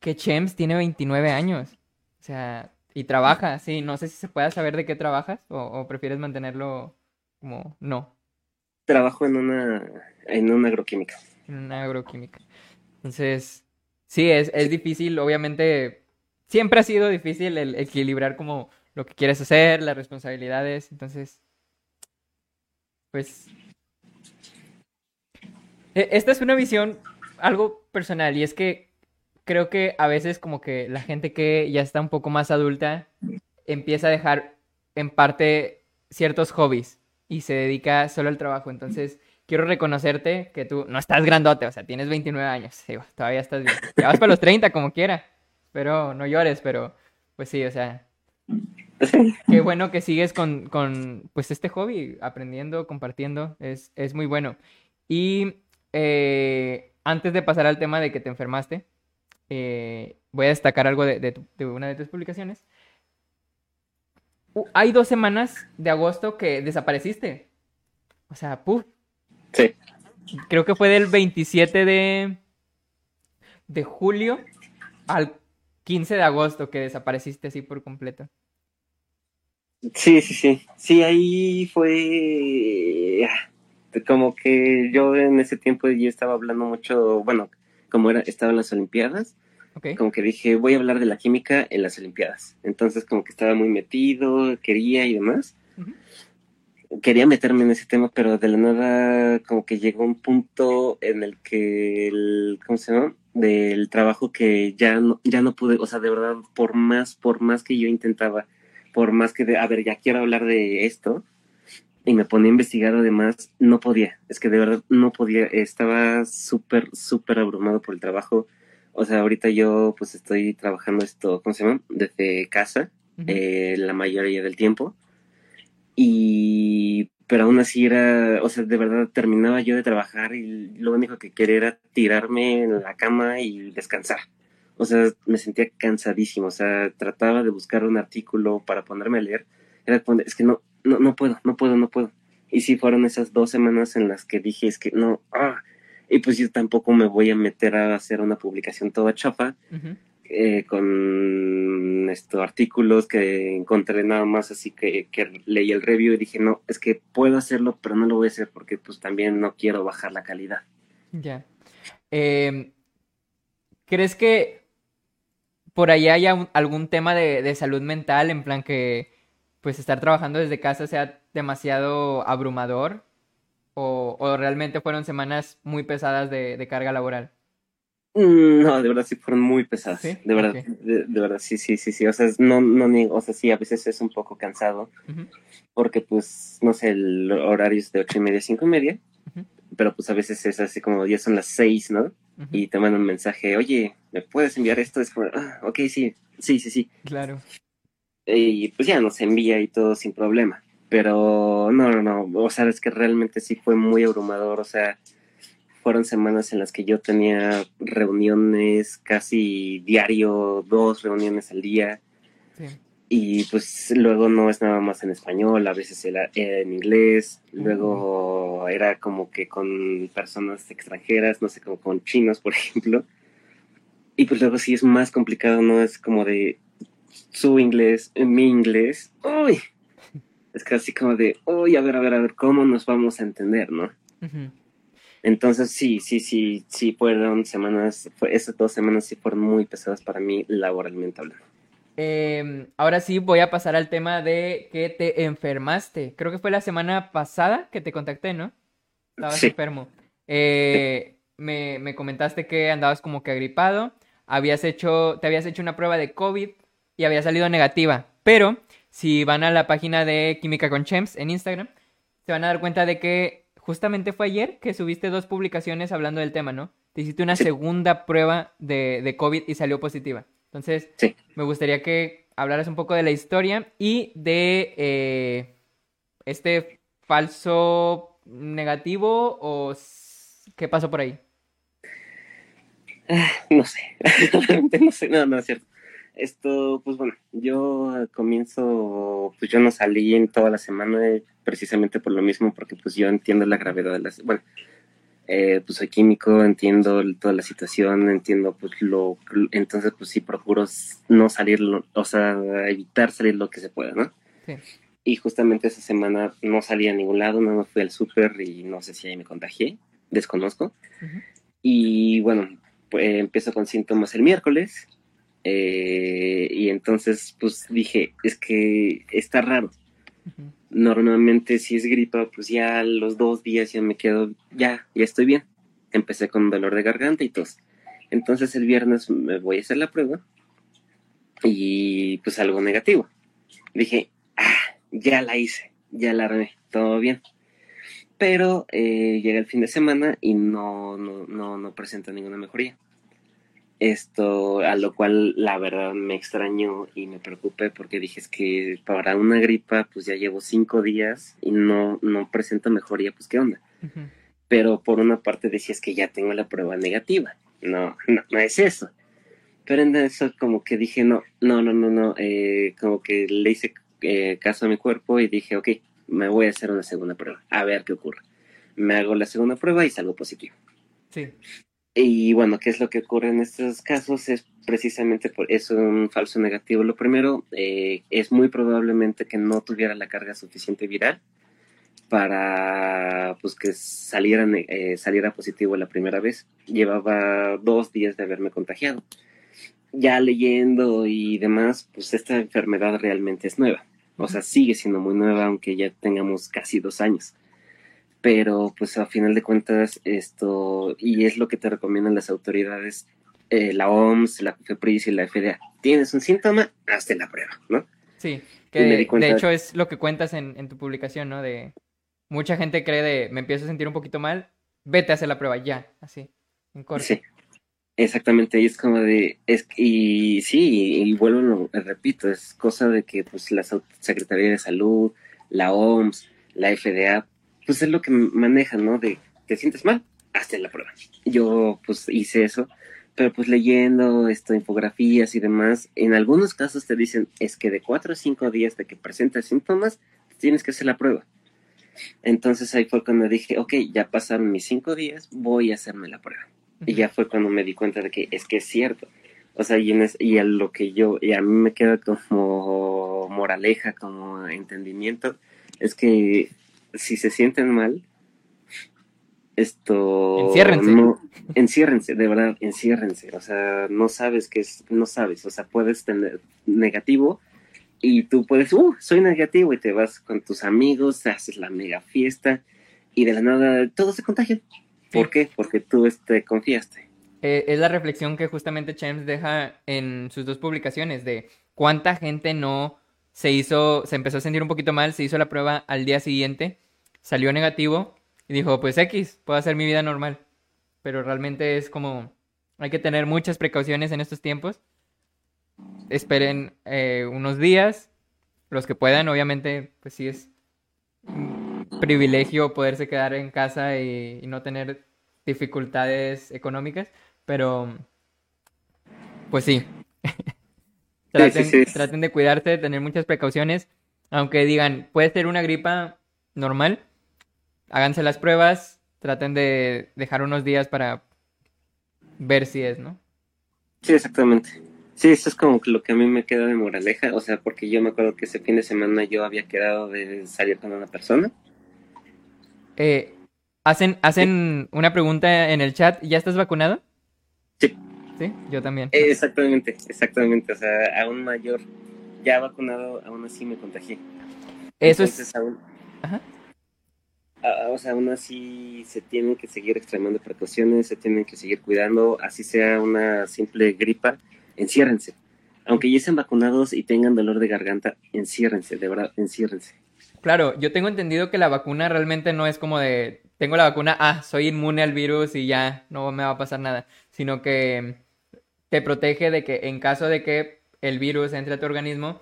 que Chems tiene 29 años. O sea, y trabaja, sí. No sé si se pueda saber de qué trabajas o, prefieres mantenerlo como no. Trabajo en una, en una agroquímica. En una agroquímica. Entonces, sí, es, es difícil, obviamente, siempre ha sido difícil el, equilibrar como lo que quieres hacer, las responsabilidades. Entonces, pues, esta es una visión algo personal y es que creo que a veces como que la gente que ya está un poco más adulta empieza a dejar en parte ciertos hobbies y se dedica solo al trabajo. Entonces, quiero reconocerte que tú no estás grandote, o sea, tienes 29 años, todavía estás bien. Ya vas para los 30 como quiera. Pero no llores, pero pues sí, o sea, Qué bueno que sigues con, con, pues este hobby, aprendiendo, compartiendo, es, es muy bueno. Y eh, antes de pasar al tema de que te enfermaste, eh, voy a destacar algo de, de, una de tus publicaciones. hay dos semanas de agosto que desapareciste. O sea, puf. Sí. Creo que fue del 27 de, de julio al 15 de agosto que desapareciste así por completo. Sí, sí, sí. Sí, ahí fue como que yo en ese tiempo ya estaba hablando mucho, bueno, como era, estaba en las Olimpiadas, como que dije, voy a hablar de la química en las Olimpiadas. Entonces como que estaba muy metido, quería y demás. Quería meterme en ese tema, pero de la nada como que llegó un punto en el que el, ¿cómo se llama? Del trabajo que ya no, ya no pude, o sea, de verdad, por más, por más que yo intentaba, por más que, de, a ver, ya quiero hablar de esto, y me ponía a investigar además, no podía, es que de verdad no podía, estaba súper, súper abrumado por el trabajo. O sea, ahorita yo pues estoy trabajando esto, ¿cómo se llama? Desde casa, eh, la mayoría del tiempo. Y, pero aún así era, o sea, de verdad terminaba yo de trabajar y lo único que quería era tirarme en la cama y descansar. O sea, me sentía cansadísimo, o sea, trataba de buscar un artículo para ponerme a leer. Era, es que no, no, no puedo, no puedo, no puedo. Y sí fueron esas dos semanas en las que dije, es que no, ah, y pues yo tampoco me voy a meter a hacer una publicación toda chafa, eh, con estos artículos que encontré nada más así que, que, leí el review y dije, no, es que puedo hacerlo, pero no lo voy a hacer porque pues también no quiero bajar la calidad. Ya. Em, ¿Crees que por ahí haya algún tema de, de salud mental en plan que pues estar trabajando desde casa sea demasiado abrumador o, realmente fueron semanas muy pesadas de, carga laboral? Mm, no, de verdad sí fueron muy pesadas. De verdad, de, verdad, sí, sí, sí, sí. O sea, no, no ni, o sea, sí, a veces es un poco cansado. Porque, pues, no sé, el horario es de ocho y media a cinco y media. Pero, pues, a veces es así como ya son las seis, ¿no? Y te mandan un mensaje, oye, ¿me puedes enviar esto? Es como, ah, ok, sí, sí, sí, sí. Claro y pues ya nos envía y todo sin problema. Pero no, no, no, o sea, es que realmente sí fue muy abrumador, o sea, fueron semanas en las que yo tenía reuniones casi diario, dos reuniones al día. Y pues luego no es nada más en español, a veces era, en inglés, luego era como que con personas extranjeras, no sé, como con chinos, por ejemplo. Y pues luego sí es más complicado, ¿no? Es como de, su inglés, mi inglés, uy, es casi como de, uy, a ver, a ver, a ver, ¿cómo nos vamos a entender, no? Entonces, sí, sí, sí, sí, fueron semanas, esas dos semanas sí fueron muy pesadas para mí laboralmente hablando. Em, ahora sí voy a pasar al tema de que te enfermaste. Creo que fue la semana pasada que te contacté, ¿no? Estabas enfermo. Eh, me, me comentaste que andabas como que agripado. Habías hecho, te habías hecho una prueba de COVID y había salido negativa. Pero si van a la página de Química con Chems en Instagram, se van a dar cuenta de que justamente fue ayer que subiste dos publicaciones hablando del tema, ¿no? Te hiciste una segunda prueba de, de, COVID y salió positiva. Entonces, me gustaría que hablaras un poco de la historia y de eh, este falso negativo o qué pasó por ahí. Ah, no sé, no sé, no, no es cierto. Esto, pues bueno, yo comienzo, pues yo no salí en toda la semana precisamente por lo mismo, porque pues yo entiendo la gravedad de las, bueno, eh, pues soy químico, entiendo toda la situación, entiendo pues lo, entonces pues sí procuro no salir, o sea, evitar salir lo que se pueda, ¿no? Sí. Y justamente esa semana no salí a ningún lado, no me fui al súper y no sé si ahí me contagié, desconozco. Y bueno, pues empiezo con síntomas el miércoles eh, y entonces, pues dije, es que está raro. Normalmente si es gripa, pues ya los dos días ya me quedo, ya, ya estoy bien. Empecé con dolor de garganta y tos. Entonces el viernes me voy a hacer la prueba y pues algo negativo. Dije, ah, ya la hice, ya la armé, todo bien. Pero eh, llega el fin de semana y no, no, no, no presenta ninguna mejoría. Esto, a lo cual la verdad me extrañó y me preocupé porque dije es que para una gripa pues ya llevo cinco días y no, no presento mejoría, pues qué onda. Pero por una parte decía es que ya tengo la prueba negativa. No, no, no es eso. Pero en eso como que dije no, no, no, no, no, eh, como que le hice eh, caso a mi cuerpo y dije ok, me voy a hacer una segunda prueba, a ver qué ocurre. Me hago la segunda prueba y salgo positivo. Sí. Y bueno, ¿qué es lo que ocurre en estos casos? Es precisamente por eso un falso negativo. Lo primero, eh, es muy probablemente que no tuviera la carga suficiente viral para pues que saliera, eh, saliera positivo la primera vez. Llevaba dos días de haberme contagiado. Ya leyendo y demás, pues esta enfermedad realmente es nueva. O sea, sigue siendo muy nueva, aunque ya tengamos casi dos años pero pues a final de cuentas esto, y es lo que te recomiendan las autoridades, eh, la OMS, la FEPRIS y la FDA, tienes un síntoma, hazte la prueba, ¿no? Sí, que de, hecho es lo que cuentas en, tu publicación, ¿no? De mucha gente cree de, me empiezo a sentir un poquito mal, vete a hacer la prueba ya, así, en corto. Sí. Exactamente, y es como de, es, y sí, y, vuelvo, repito, es cosa de que pues la Secretaría de Salud, la OMS, la FDA, pues es lo que manejan, ¿no? De, ¿te sientes mal? Hazte la prueba. Yo pues hice eso, pero pues leyendo esto, infografías y demás, en algunos casos te dicen, es que de cuatro o cinco días de que presentes síntomas, tienes que hacer la prueba. Entonces ahí fue cuando dije, ok, ya pasaron mis cinco días, voy a hacerme la prueba. Y ya fue cuando me di cuenta de que es que es cierto. O sea, y, en y a lo que yo, y a mí me queda como moraleja, como entendimiento, es que si se sienten mal, esto... Enciérrense. No, enciérrense, de verdad, enciérrense. O sea, no sabes qué es, no sabes. O sea, puedes tener negativo y tú puedes, uh, soy negativo y te vas con tus amigos, haces la mega fiesta y de la nada todo se contagia. ¿Por qué? Porque tú te este, confiaste. Eh, es la reflexión que justamente James deja en sus dos publicaciones de cuánta gente no se hizo, se empezó a sentir un poquito mal, se hizo la prueba al día siguiente, salió negativo y dijo, pues X, puedo hacer mi vida normal. Pero realmente es como, hay que tener muchas precauciones en estos tiempos. Esperen eh, unos días, los que puedan, obviamente, pues sí es un privilegio poderse quedar en casa y, y no tener dificultades económicas, pero pues sí. Traten, de cuidarse, de tener muchas precauciones. Aunque digan, puede ser una gripa normal, háganse las pruebas, traten de dejar unos días para ver si es, ¿no? Sí, exactamente. Sí, eso es como lo que a mí me queda de moraleja, o sea, porque yo me acuerdo que ese fin de semana yo había quedado de salir con una persona. Eh, hacen hacen una pregunta en el chat, ¿ya estás vacunado? Sí. Yo también. Exactamente, exactamente. O sea, aún mayor, ya vacunado, aún así me contagié. Eso es. Aún, Ajá. o sea, aún así se tienen que seguir extremando precauciones, se tienen que seguir cuidando, así sea una simple gripa, enciérrense. Aunque ya estén vacunados y tengan dolor de garganta, enciérrense, de verdad, enciérrense. Claro, yo tengo entendido que la vacuna realmente no es como de, tengo la vacuna, ah, soy inmune al virus y ya no me va a pasar nada, sino que te protege de que en caso de que el virus entre a tu organismo,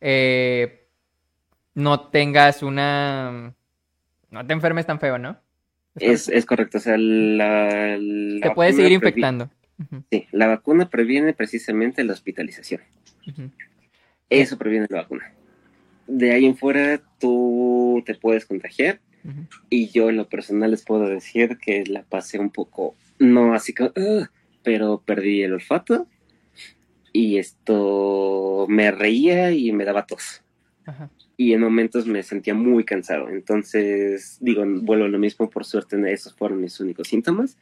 eh, no tengas una... No te enfermes tan feo, ¿no? Es, correcto, o sea, la... te puedes seguir infectando. Sí, la vacuna previene precisamente la hospitalización. Eso previene la vacuna. De ahí en fuera tú te puedes contagiar y yo en lo personal les puedo decir que la pasé un poco, no así como, pero perdí el olfato y esto me reía y me daba tos. Y en momentos me sentía muy cansado. Entonces, digo, vuelvo a lo mismo, por suerte esos fueron mis únicos síntomas.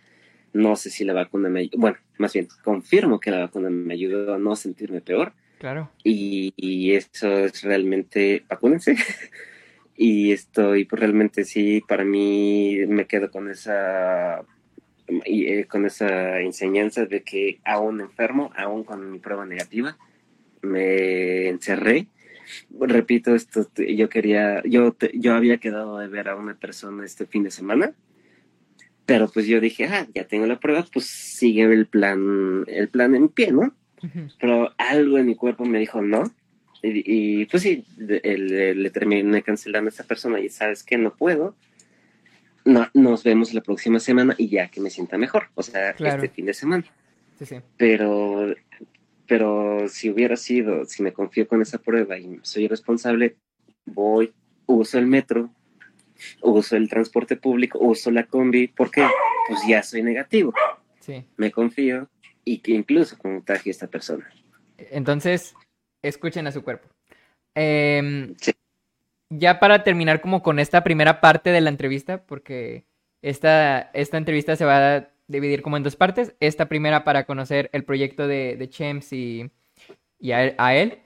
No sé si la vacuna me ayudó, bueno, más bien, confirmo que la vacuna me ayudó a no sentirme peor. Claro. Y, y eso es realmente, vacúnense. y esto, y pues realmente sí, para mí me quedo con esa y, eh, con esa enseñanza de que aún enfermo, aún con mi prueba negativa, me encerré. Repito, esto, yo quería, yo, yo había quedado de ver a una persona este fin de semana Pero pues yo dije, ah, ya tengo la prueba, pues sigue el plan, el plan en pie, ¿no? Pero algo en mi cuerpo me dijo no. Y, pues sí, le, terminé cancelando a esa persona y sabes que no puedo. No, nos vemos la próxima semana y ya que me sienta mejor, o sea, este fin de semana. Sí, sí. Pero, pero si hubiera sido, si me confío con esa prueba y soy responsable, voy, uso el metro, uso el transporte público, uso la combi, porque pues ya soy negativo. Sí. Me confío y que incluso contagio a esta persona. Entonces, escuchen a su cuerpo. Em, sí. Ya para terminar como con esta primera parte de la entrevista, porque esta, esta entrevista se va a dividir como en dos partes. Esta primera para conocer el proyecto de, de Chems y, y a él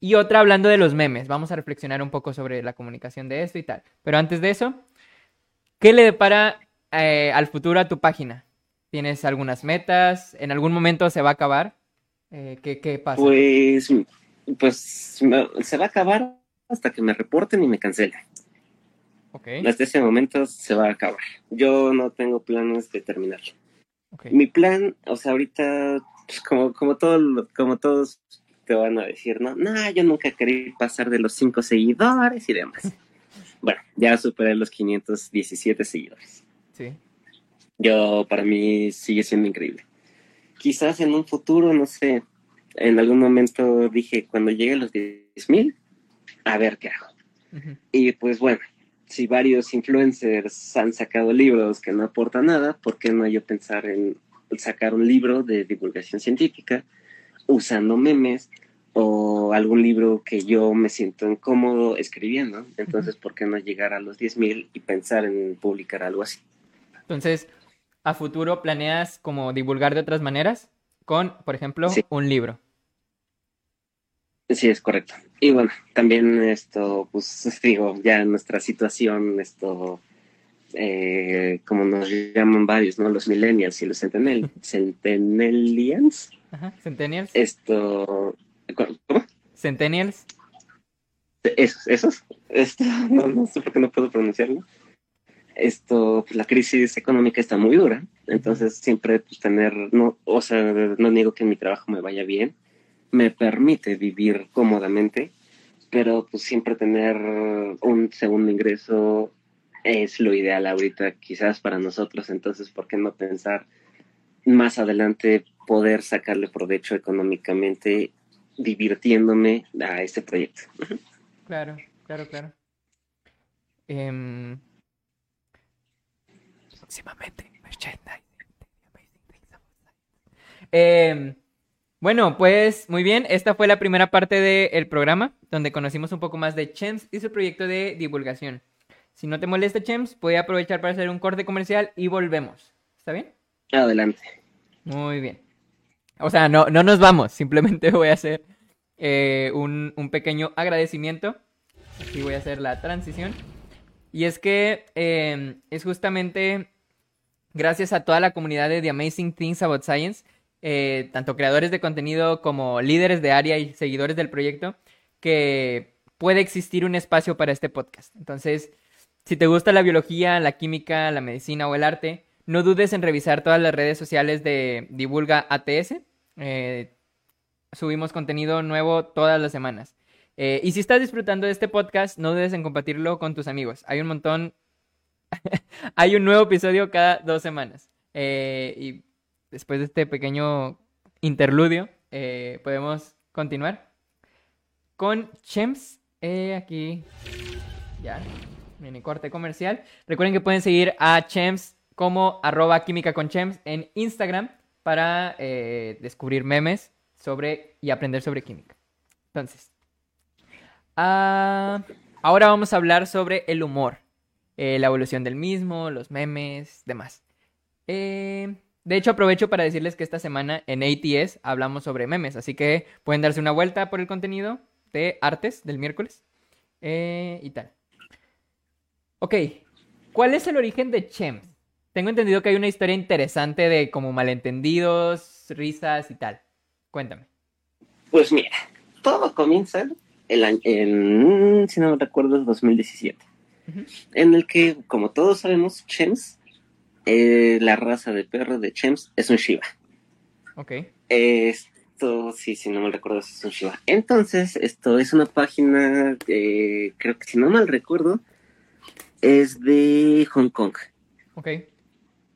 y otra hablando de los memes. Vamos a reflexionar un poco sobre la comunicación de esto y tal. Pero antes de eso, ¿qué le depara eh, al futuro a tu página? ¿Tienes algunas metas? ¿En algún momento se va a acabar? Eh, ¿qué, pasa? Pues, pues se va a acabar hasta que me reporten y me cancelen. Okay. Hasta ese momento se va a acabar. Yo no tengo planes de terminarlo. Mi plan, o sea, ahorita, pues, como, como, todo, como todos te van a decir, no, no, yo nunca quería pasar de los cinco seguidores y demás. bueno, ya superé los 517 seguidores. Sí. Yo, para mí, sigue siendo increíble. Quizás en un futuro, no sé, en algún momento dije, cuando llegue a los 10.000, a ver qué hago. Y pues bueno, si varios influencers han sacado libros que no aportan nada, ¿por qué no yo pensar en sacar un libro de divulgación científica usando memes o algún libro que yo me siento incómodo escribiendo. Entonces, ¿por qué no llegar a los 10.000 y pensar en publicar algo así? Entonces, ¿a futuro planeas como divulgar de otras maneras? Con, por ejemplo, un libro. Sí, es correcto. Y bueno, también esto, pues digo, ya nuestra situación, esto, eh, como nos llaman varios, ¿no? Los millennials y los centennials. Centennials. Ajá, centennials. Esto, ¿cómo? Centennials. Esos, esos. Esto, no, sé por qué no puedo pronunciarlo. Esto, pues, la crisis económica está muy dura, entonces siempre pues, tener, no, o sea, no digo que mi trabajo me vaya bien, me permite vivir cómodamente, pero pues siempre tener un segundo ingreso es lo ideal ahorita quizás para nosotros, entonces, ¿por qué no pensar más adelante poder sacarle provecho económicamente divirtiéndome a este proyecto? Claro, claro, claro. Eh... Próximamente, eh, bueno, pues muy bien, esta fue la primera parte del programa, donde conocimos un poco más de Chems y su proyecto de divulgación. Si no te molesta, Chems, voy a aprovechar para hacer un corte comercial y volvemos. ¿Está bien? Adelante. Muy bien. O sea, no, no nos vamos, simplemente voy a hacer eh, un, pequeño agradecimiento. Aquí voy a hacer la transición. Y es que em, es justamente gracias a toda la comunidad de The Amazing Things About Science eh, tanto creadores de contenido como líderes de área y seguidores del proyecto, que puede existir un espacio para este podcast. Entonces, si te gusta la biología, la química, la medicina o el arte, no dudes en revisar todas las redes sociales de Divulga ATS. Eh, subimos contenido nuevo todas las semanas. Eh, y si estás disfrutando de este podcast, no dudes en compartirlo con tus amigos. Hay un montón. Hay un nuevo episodio cada dos semanas. y después de este pequeño interludio, eh, podemos continuar con Chems. Eh, aquí ya, mini corte comercial. Recuerden que pueden seguir a Chems como arroba química con Chems en Instagram para eh, descubrir memes sobre y aprender sobre química. Entonces, ah, ahora vamos a hablar sobre el humor, la evolución del mismo, los memes, demás. Eh, de hecho, aprovecho para decirles que esta semana en ATS hablamos sobre memes, así que pueden darse una vuelta por el contenido de artes del miércoles eh, y tal. Ok, ¿cuál es el origen de Chems? Tengo entendido que hay una historia interesante de como malentendidos, risas y tal. Cuéntame. Pues mira, todo comienza el en, si no me recuerdo, 2017, en el que, como todos sabemos, Chems eh, la raza de perro de Chems es un Shiba. Ok. Esto, sí, si no me recuerdo, es un Shiba. Entonces, esto es una página, eh, creo que si no mal recuerdo, es de Hong Kong. Ok.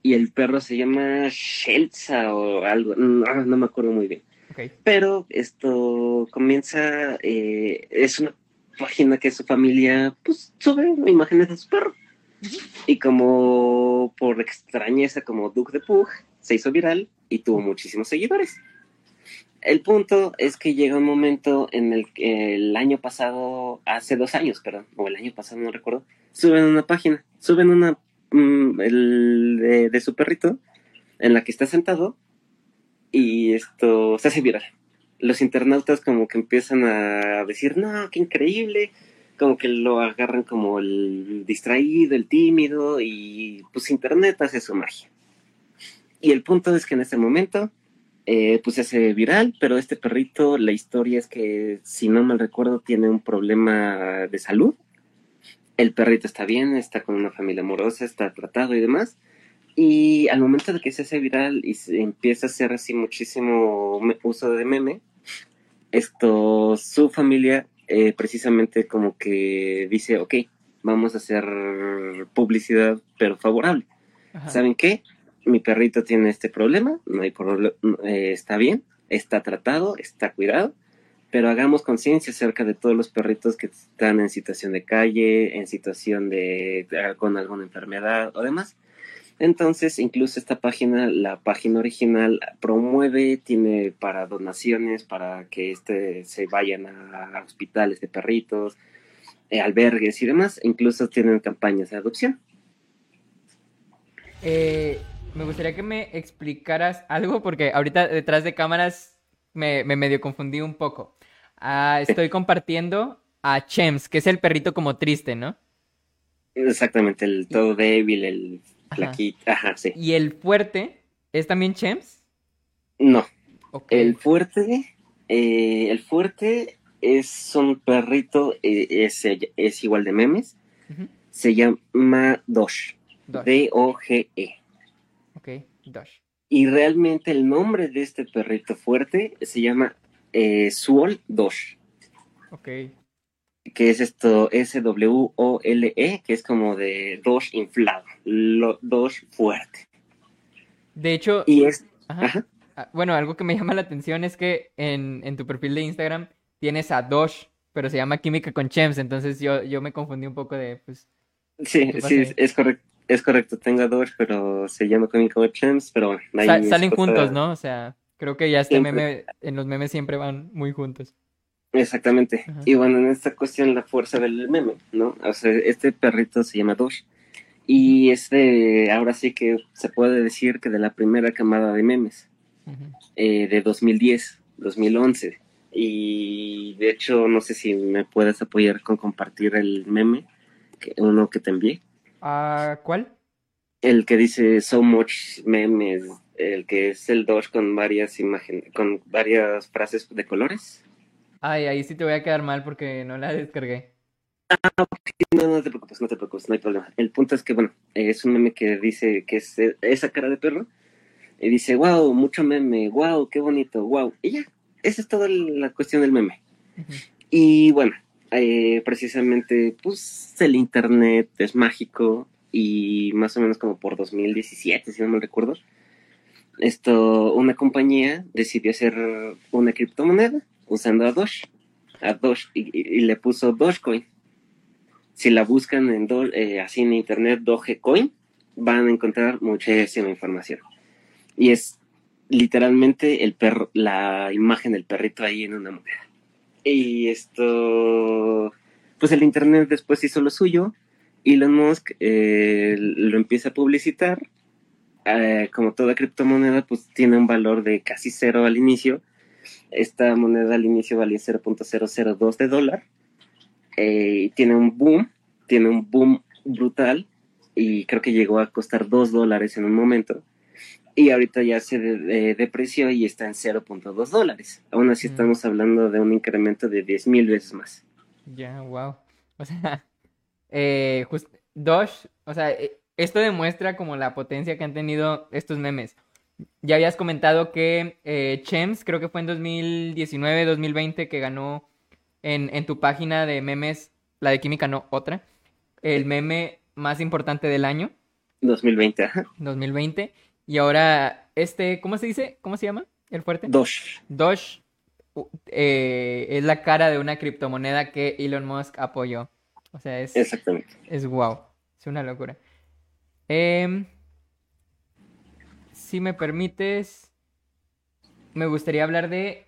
Y el perro se llama Shelza o algo, no, no me acuerdo muy bien. Ok. Pero esto comienza, eh, es una página que su familia, pues, sube imágenes de su perro. Y como por extrañeza, como Duke de Pug, se hizo viral y tuvo muchísimos seguidores. El punto es que llega un momento en el que el año pasado, hace dos años, perdón, o el año pasado, no recuerdo, suben una página, suben una mm, el, de, de su perrito en la que está sentado y esto se hace viral. Los internautas como que empiezan a decir, no, qué increíble, como que lo agarran como el distraído, el tímido y pues internet hace su magia. Y el punto es que en este momento eh, pues se hace viral, pero este perrito, la historia es que si no mal recuerdo tiene un problema de salud. El perrito está bien, está con una familia amorosa, está tratado y demás. Y al momento de que se hace viral y se empieza a hacer así muchísimo uso de meme, esto, su familia eh, precisamente como que dice, ok, vamos a hacer publicidad, pero favorable. Ajá. ¿Saben qué? Mi perrito tiene este problema, no hay problema, está bien, está tratado, está cuidado, pero hagamos conciencia acerca de todos los perritos que están en situación de calle, en situación de con alguna enfermedad o demás. Entonces, incluso esta página, la página original, promueve, tiene para donaciones, para que este se vayan a hospitales de perritos, eh, albergues y demás. Incluso tienen campañas de adopción. Eh, me gustaría que me explicaras algo porque ahorita detrás de cámaras me, me medio confundí un poco. Ah, estoy compartiendo a Chems, que es el perrito como triste, ¿no? Exactamente, el todo débil, el Ajá. flaquito. Ajá, sí. Y el fuerte es también Chems. No, el fuerte, eh, el fuerte es un perrito, eh, es, es igual de memes. Se llama Dosh. Dosh. D-O-G-E. Ok, Dosh. Y realmente el nombre de este perrito fuerte se llama eh, Suol Dosh, Ok. Que es esto S-W-O-L-E, que es como de Dosh inflado, lo, Dosh fuerte. De hecho, Y es, ajá. ajá, Ah, Bueno, algo que me llama la atención es que en, en tu perfil de Instagram tienes a Dosh, pero se llama Química con Chems, entonces yo, yo me confundí un poco de, pues, sí, ¿Qué sí, es correcto. Es correcto, tengo a Dosh, pero se llama Comic Champs, pero bueno, sa- salen juntos, ¿no? O sea, creo que ya este Siempre. meme, en los memes siempre van muy juntos. Exactamente. Ajá. Y bueno, en esta cuestión la fuerza del meme, ¿no? O sea, este perrito se llama Dosh. Y este, ahora sí que se puede decir que de la primera camada de memes, eh, de 2010, 2011. Y de hecho, no sé si me puedes apoyar con compartir el meme, que, uno que te envié. Ah, ¿cuál? El que dice so much memes, el que es el Dosh con varias imágenes, con varias frases de colores. Ay, ahí sí te voy a quedar mal porque no la descargué. No, no te preocupes, no te preocupes, no hay problema. El punto es que, bueno, es un meme que dice que es eh, esa cara de perro. Y dice, wow, mucho meme, wow, qué bonito, wow. Y ya, esa es toda la cuestión del meme. Y bueno, eh, precisamente, pues el internet es mágico y más o menos como por 2017, si no me recuerdo, esto, una compañía decidió hacer una criptomoneda usando a Doge, a Doge y, y- le puso Dogecoin. Si la buscan en Do- eh, así en internet Dogecoin, van a encontrar muchísima información. Y es literalmente el perro, la imagen del perrito ahí en una moneda. Y esto, pues el Internet después hizo lo suyo. Elon Musk eh, lo empieza a publicitar. Eh, como toda criptomoneda, pues tiene un valor de casi cero al inicio. Esta moneda al inicio valía 0.002 de dólar. Eh, tiene un boom, tiene un boom brutal. Y creo que llegó a costar 2 dólares en un momento. Y ahorita ya se de- de- depreció y está en 0.2 dólares. Aún así Mm. estamos hablando de un incremento de 10 mil veces más. Ya, wow. O sea, eh, just- Doge, o sea, eh, esto demuestra como la potencia que han tenido estos memes. Ya habías comentado que eh, Chems, creo que fue en 2019, 2020, que ganó en, en tu página de memes, la de química no, otra, el meme más importante del año. 2020, ajá. 2020. Y ahora, este, ¿cómo se dice? ¿Cómo se llama? El fuerte. Dosh. Dosh eh, es la cara de una criptomoneda que Elon Musk apoyó. O sea, es. Exactamente. Es wow. Es una locura. Em, si me permites, me gustaría hablar de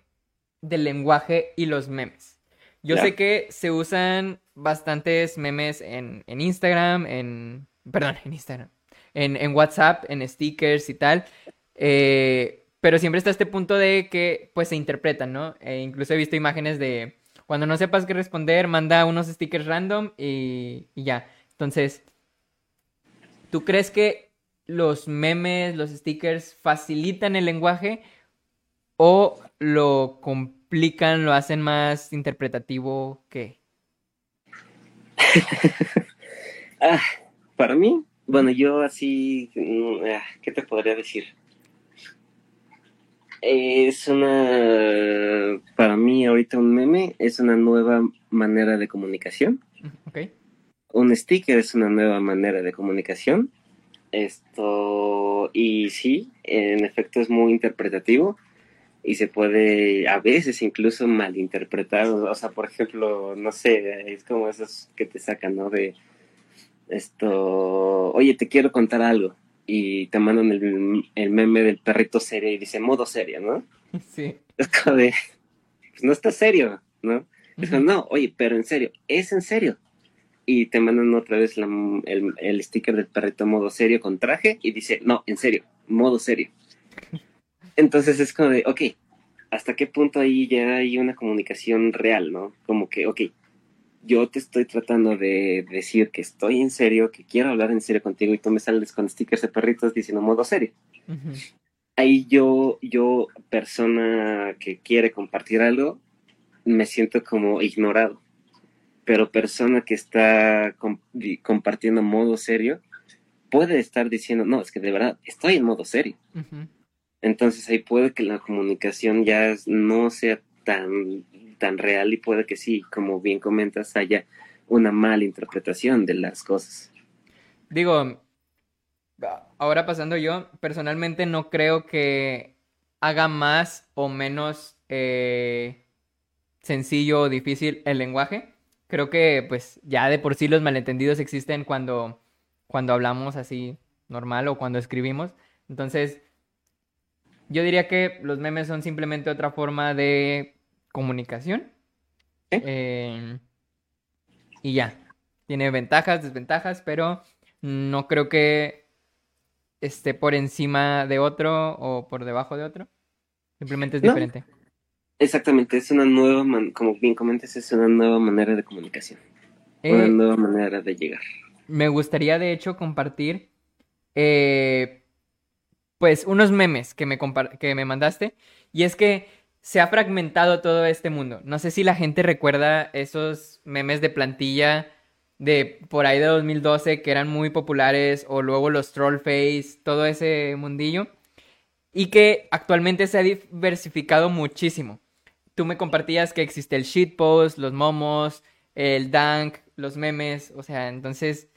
del lenguaje y los memes. Yo sé que se usan bastantes memes en, en Instagram, en... Perdón, en Instagram. En, en WhatsApp, en stickers y tal. Eh, pero siempre está este punto de que pues se interpretan, ¿no? E incluso he visto imágenes de cuando no sepas qué responder, manda unos stickers random y, y ya. Entonces, ¿tú crees que los memes, los stickers facilitan el lenguaje o lo complican, lo hacen más interpretativo que? ah, para mí, bueno, yo así, mm, ah, ¿qué te podría decir? Es una, para mí ahorita un meme es una nueva manera de comunicación. Okay. Un sticker es una nueva manera de comunicación. Esto, y sí, en efecto es muy interpretativo y se puede a veces incluso malinterpretar. O sea, por ejemplo, no sé, es como esos que te sacan, ¿no? De esto, oye, te quiero contar algo y te mandan el, meme del perrito serio y dice modo serio, ¿no? Sí. Es como de, pues no está serio, ¿no? Es como, no, oye, pero en serio, es en serio. Y te mandan otra vez el, el sticker del perrito modo serio con traje y dice, no, en serio, modo serio. Entonces es como de, ok, ¿hasta qué punto ahí ya hay una comunicación real, ¿no? Como que, ok, yo te estoy tratando de decir que estoy en serio, que quiero hablar en serio contigo y tú me sales con stickers de perritos diciendo modo serio. Ahí yo, yo, persona que quiere compartir algo, me siento como ignorado. Pero persona que está compartiendo modo serio, puede estar diciendo, no, es que de verdad estoy en modo serio. Entonces ahí puede que la comunicación ya no sea tan tan real y puede que sí, como bien comentas, haya una mala interpretación de las cosas. Digo, ahora pasando yo, personalmente no creo que haga más o menos eh, sencillo o difícil el lenguaje. Creo que pues ya de por sí los malentendidos existen cuando, cuando hablamos así normal o cuando escribimos. Entonces, yo diría que los memes son simplemente otra forma de comunicación. Eh, y ya. Tiene ventajas, desventajas, pero no creo que esté por encima de otro o por debajo de otro. Simplemente es diferente. Exactamente, es una nueva, como bien comentas, es una nueva manera de comunicación. una eh, nueva manera de llegar. Me gustaría, de hecho, compartir, eh, pues, unos memes que me, que me mandaste. Y es que se ha fragmentado todo este mundo. No sé si la gente recuerda esos memes de plantilla de por ahí de 2012 que eran muy populares o luego los troll face, todo ese mundillo y que actualmente se ha diversificado muchísimo. Tú me compartías que existe el shitpost, los momos, el dank, los memes, o sea, entonces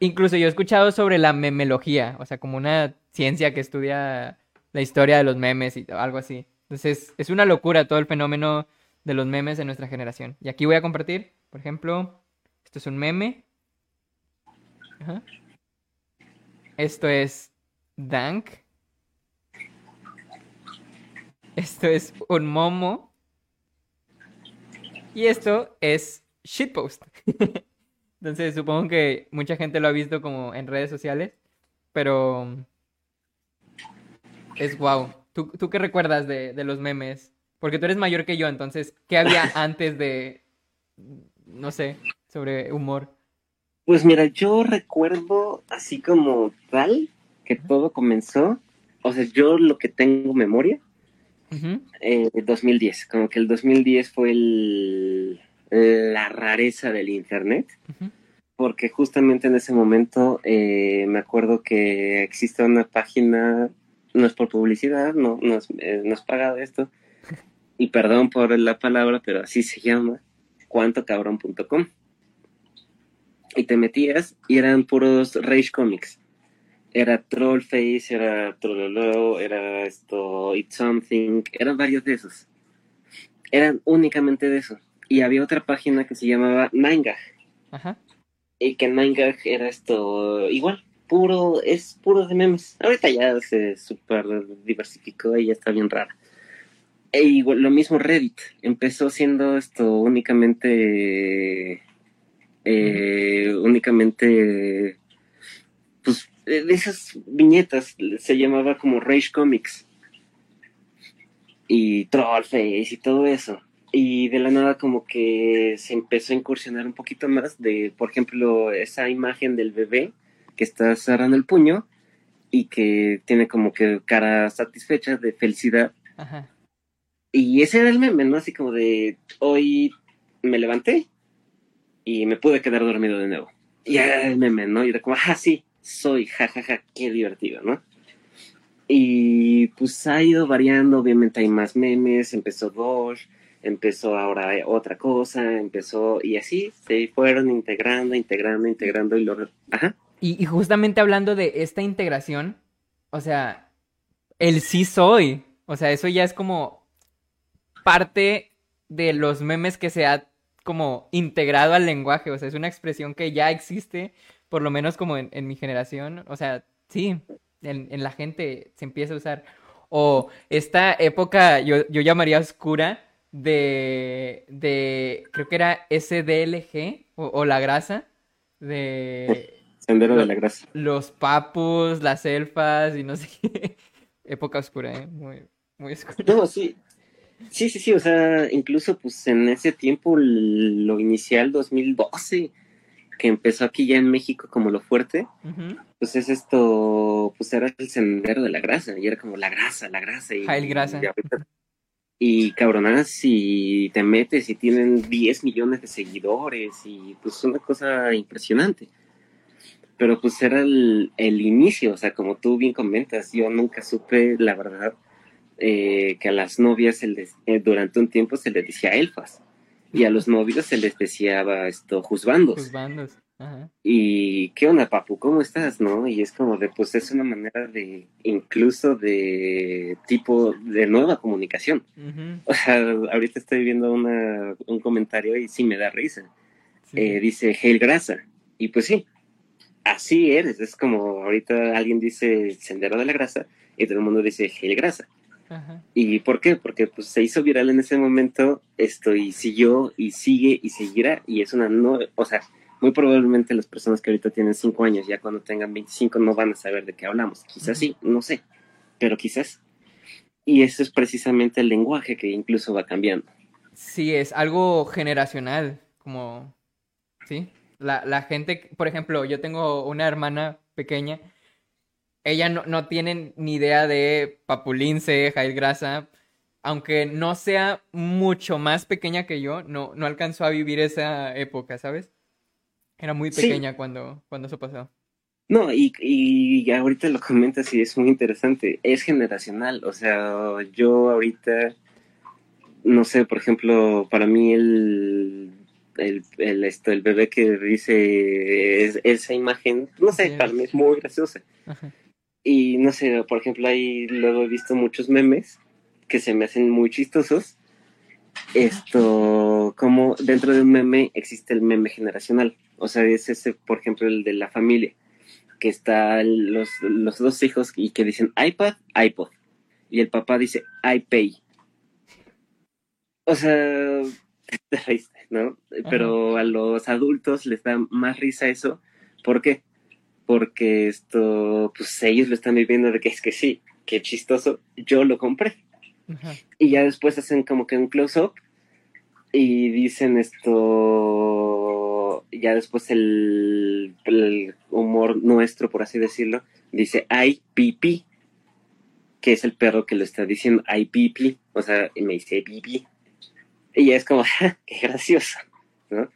incluso yo he escuchado sobre la memelogía, o sea, como una ciencia que estudia la historia de los memes y algo así. Entonces, es una locura todo el fenómeno de los memes en nuestra generación. Y aquí voy a compartir, por ejemplo, esto es un meme. Esto es Dank. Esto es un momo. Y esto es shitpost. Entonces supongo que mucha gente lo ha visto como en redes sociales. Pero es wow. ¿Tú, tú qué recuerdas de, de, los memes? Porque tú eres mayor que yo, entonces, ¿qué había antes de, no sé, sobre humor? Pues mira, yo recuerdo así como tal que todo comenzó, o sea, yo lo que tengo memoria, eh, 2010, como que el 2010 fue el, la rareza del Internet, porque justamente en ese momento eh, me acuerdo que existe una página, no es por publicidad, no, no, es, eh, no es pagado esto, y perdón por la palabra, pero así se llama, cuantocabrón.com. Y te metías y eran puros Rage Comics. Era Trollface, era Trollolo, era esto, It's Something, eran varios de esos. Eran únicamente de eso. Y había otra página que se llamaba Nine Ajá. Y que Nine era esto igual, puro, es puro de memes. Ahorita ya se super diversificó y ya está bien rara. E igual, lo mismo Reddit, empezó siendo esto únicamente, eh, únicamente, de esas viñetas, se llamaba como Rage Comics. Y Trollface y todo eso. Y de la nada como que se empezó a incursionar un poquito más de, por ejemplo, esa imagen del bebé que está cerrando el puño y que tiene como que cara satisfecha de felicidad. Ajá. Y ese era el meme, ¿no? Así como de hoy me levanté y me pude quedar dormido de nuevo. Y era el meme, ¿no? Y era como, ah, sí, soy, jajaja, ja, ja, qué divertido, ¿no? Y pues ha ido variando, obviamente hay más memes, empezó Doge, empezó ahora otra cosa, empezó, y así se fueron integrando, integrando, integrando y lo... Ajá. Y, y justamente hablando de esta integración, o sea, el sí soy, o sea, eso ya es como parte de los memes que se ha como integrado al lenguaje, o sea, es una expresión que ya existe, por lo menos como en, en mi generación, o sea, sí, en, en, la gente se empieza a usar. O esta época, yo, yo llamaría oscura, de, de, creo que era SDLG, o, o la grasa, de... Sendero de la grasa. Los papus, las elfas y no sé qué. época oscura, ¿eh? Muy, muy oscura. No, sí, Sí, sí, sí, o sea, incluso pues en ese tiempo lo inicial 2012, que empezó aquí ya en México como lo fuerte, uh -huh. pues es esto, pues era el sendero de la grasa, y era como la grasa, la grasa. Y, Jail grasa. Y, ahorita, y cabronadas, si te metes y tienen 10 millones de seguidores, y pues una cosa impresionante. Pero pues era el, el inicio, o sea, como tú bien comentas, yo nunca supe, la verdad, eh, que a las novias eh, durante un tiempo se les decía elfas y a los novios se les decía esto juzbandos. Juzbandos. Ajá. Y qué onda, papu, ¿cómo estás? ¿No? Y es como de, pues es una manera de, incluso de tipo de nueva comunicación. Uh -huh. O sea, ahorita estoy viendo una, un comentario y sí me da risa. Sí. Eh, dice Hail Grasa. Y pues sí, así eres. Es como ahorita alguien dice Sendero de la Grasa y todo el mundo dice Hail Grasa. Ajá. ¿Y por qué? Porque pues se hizo viral en ese momento esto y siguió y sigue y seguirá y es una no, o sea, muy probablemente las personas que ahorita tienen 5 años ya cuando tengan 25 no van a saber de qué hablamos, quizás sí, no sé, pero quizás. Y eso es precisamente el lenguaje que incluso va cambiando. Sí, es algo generacional, como, sí, la, la gente, por ejemplo, yo tengo una hermana pequeña ella no, no tiene ni idea de Papulince, Jail Grasa. Aunque no sea mucho más pequeña que yo, no, no alcanzó a vivir esa época, ¿sabes? Era muy pequeña sí. cuando, cuando eso pasó. No, y, y ahorita lo comentas y es muy interesante. Es generacional. O sea, yo ahorita, no sé, por ejemplo, para mí el el, el, esto, el bebé que dice es, esa imagen, no sé, sí. para mí es muy graciosa. Ajá. Y no sé, por ejemplo, ahí luego he visto muchos memes que se me hacen muy chistosos. Esto, como dentro de un meme existe el meme generacional. O sea, es ese, por ejemplo, el de la familia, que está los, los dos hijos y que dicen iPad, iPod. Y el papá dice iPay. O sea, te reíste, ¿no? Ajá. Pero a los adultos les da más risa eso. ¿Por qué? Porque esto, pues ellos lo están viviendo de que es que sí, qué chistoso, yo lo compré. Ajá. Y ya después hacen como que un close-up y dicen esto, ya después el, el, humor nuestro, por así decirlo, dice ay, pipi, que es el perro que lo está diciendo, ay, pipi, o sea, y me dice pipi. Y ya es como, qué gracioso, ¿no?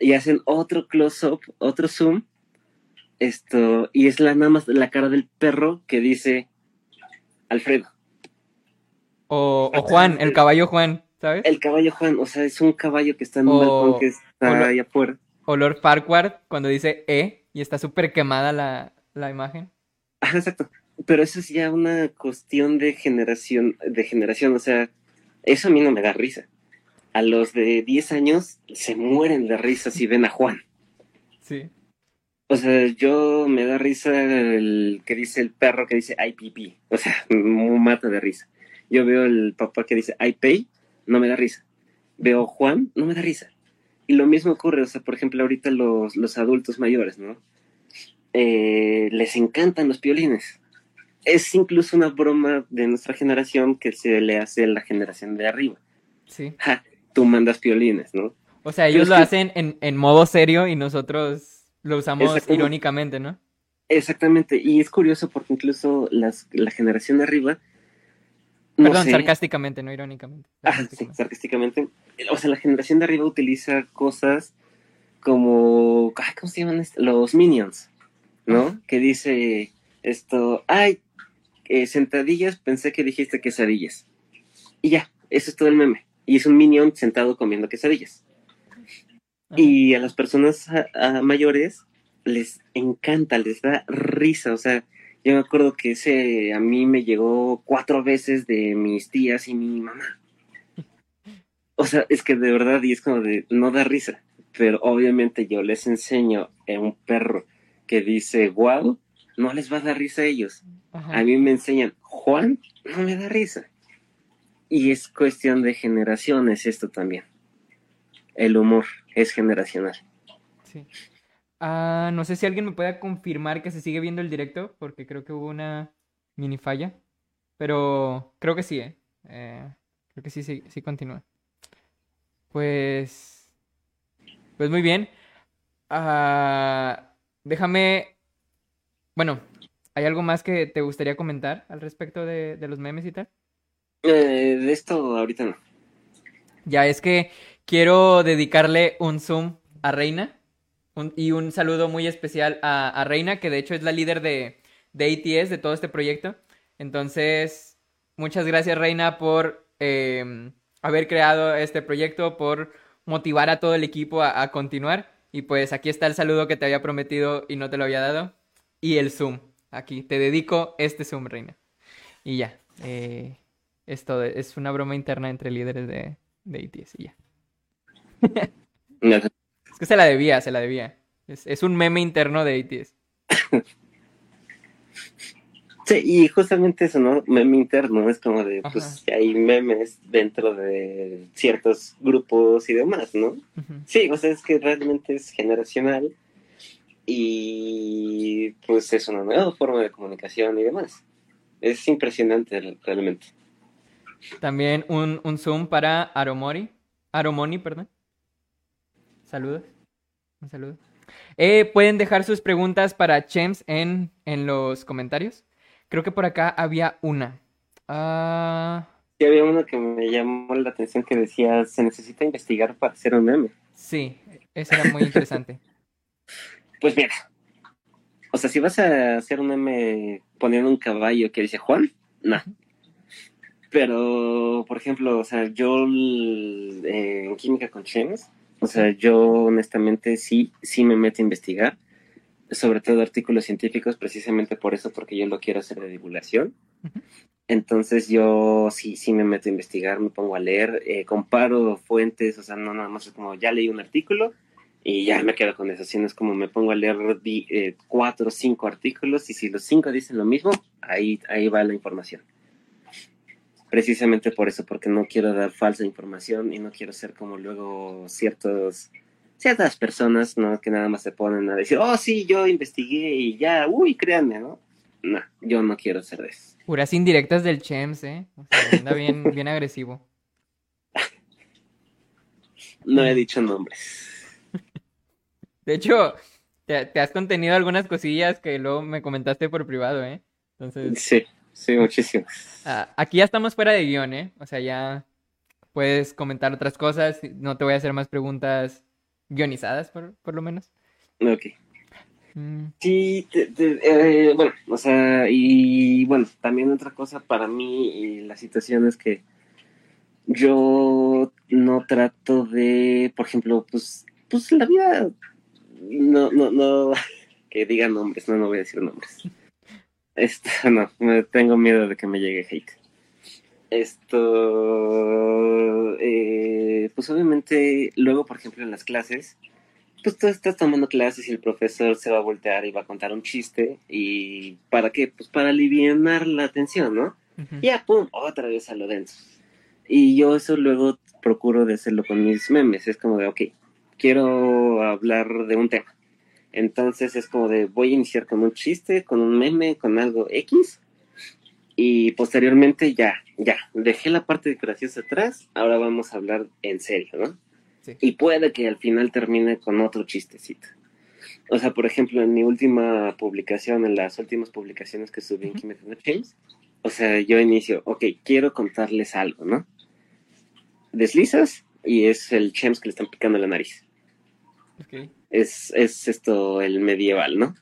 y hacen otro close-up, otro zoom, esto, y es la nada más la cara del perro que dice Alfredo. O, Juan, el caballo Juan, ¿sabes? El caballo Juan, o sea, es un caballo que está en un balcón que está ahí afuera. O Lord Farquaad cuando dice E y está súper quemada la, la imagen. Ah, exacto. Pero eso es ya una cuestión de generación, de generación, o sea, eso a mí no me da risa. A los de 10 años se mueren de risa si ven a Juan. Sí. O sea, yo me da risa el que dice el perro que dice IPP. O sea, me mata de risa. Yo veo el papá que dice I pay, no me da risa. Veo Juan, no me da risa. Y lo mismo ocurre, o sea, por ejemplo, ahorita los, los adultos mayores, ¿no? Eh, les encantan los piolines. Es incluso una broma de nuestra generación que se le hace a la generación de arriba. Sí. Ja, tú mandas piolines, ¿no? O sea, ellos lo hacen en, en, modo serio y nosotros lo usamos irónicamente, ¿no? Exactamente, y es curioso porque incluso las, la generación de arriba Perdón, sarcásticamente, no irónicamente. Ah, sí, sarcásticamente. O sea, la generación de arriba utiliza cosas como. ¿Cómo se llaman? Los minions, ¿no? Que dice esto. Ay, eh, sentadillas, pensé que dijiste quesadillas. Y ya, eso es todo el meme. Y es un minion sentado comiendo quesadillas. Y a las personas mayores les encanta, les da risa. O sea, yo me acuerdo que ese a mí me llegó cuatro veces de mis tías y mi mamá. O sea, es que de verdad, y es como de, no da risa. Pero obviamente yo les enseño a un perro que dice, wow, no les va a dar risa a ellos. A mí me enseñan, Juan, no me da risa. Y es cuestión de generaciones esto también. El humor es generacional. Sí. Ah, no sé si alguien me pueda confirmar que se sigue viendo el directo, porque creo que hubo una mini falla. Pero creo que sí, ¿eh? eh creo que sí, sí, sí continúa. Pues. Pues muy bien. Ah, déjame. Bueno, ¿hay algo más que te gustaría comentar al respecto de, de los memes y tal? Eh, de esto ahorita no. Ya es que quiero dedicarle un zoom a Reina y un saludo muy especial a, Reina, que de hecho es la líder de, de ATS, de todo este proyecto. Entonces, muchas gracias Reina por em, haber creado este proyecto, por motivar a todo el equipo a, continuar. Y pues aquí está el saludo que te había prometido y no te lo había dado. Y el Zoom. Aquí, te dedico este Zoom, Reina. Y ya. Eh, esto es una broma interna entre líderes de, de ATS y ya. Es que se la debía, se la debía. Es, un meme interno de ATS. Sí, y justamente eso, ¿no? Meme interno, es como de, pues, hay memes dentro de ciertos grupos y demás, ¿no? Sí, o sea, es que realmente es generacional y pues es una nueva forma de comunicación y demás. Es impresionante realmente. También un, un zoom para Aromori, Aromoni, perdón. Saludos. Un saludo. Eh, pueden dejar sus preguntas para Chems en, en los comentarios. Creo que por acá había una. Ah, sí, había una que me llamó la atención que decía, se necesita investigar para hacer un meme. Sí, eso era muy interesante. pues mira, o sea, si vas a hacer un meme poniendo un caballo que dice Juan, no. Pero, por ejemplo, o sea, yo eh, en química con Chems o sea, yo honestamente sí, sí me meto a investigar, sobre todo artículos científicos, precisamente por eso, porque yo lo quiero hacer de divulgación. Entonces yo sí, sí me meto a investigar, me pongo a leer, eh, comparo fuentes, o sea, no nada más es como ya leí un artículo y ya me quedo con eso, sino es como me pongo a leer eh, cuatro o cinco artículos y si los cinco dicen lo mismo, ahí, ahí va la información precisamente por eso, porque no quiero dar falsa información y no quiero ser como luego ciertos ciertas personas, ¿no? Que nada más se ponen a decir, oh, sí, yo investigué y ya, uy, créanme, ¿no? No, yo no quiero ser de eso. Puras indirectas del Chems, ¿eh? O sea, anda bien, bien agresivo. No he dicho nombres. De hecho, te, te, has contenido algunas cosillas que luego me comentaste por privado, ¿eh? Entonces... Sí. Sí, muchísimo. Ah, aquí ya estamos fuera de guion, ¿eh? O sea, ya puedes comentar otras cosas. No te voy a hacer más preguntas guionizadas, por, por lo menos. Ok. Mm. Sí, eh, bueno, o sea, y bueno, también otra cosa para mí y la situación es que yo no trato de, por ejemplo, pues, pues la vida, no, no, no, que diga nombres, no, no voy a decir nombres. Esto, no, me tengo miedo de que me llegue hate. Esto, eh, pues obviamente, luego, por ejemplo, en las clases, pues tú estás tomando clases y el profesor se va a voltear y va a contar un chiste. ¿Y para qué? Pues para aliviar la atención, ¿no? Ya, pum, otra vez a lo denso. Y yo eso luego procuro de hacerlo con mis memes. Es como de, ok, quiero hablar de un tema. Entonces es como de, voy a iniciar con un chiste, con un meme, con algo X. Y posteriormente ya, ya, dejé la parte graciosa atrás, ahora vamos a hablar en serio, ¿no? Y puede que al final termine con otro chistecito. O sea, por ejemplo, en mi última publicación, en las últimas publicaciones que subí en Kimetsu no James, o sea, yo inicio, ok, quiero contarles algo, ¿no? Deslizas y es el Chems que le están picando la nariz. Es, es esto el medieval, ¿no?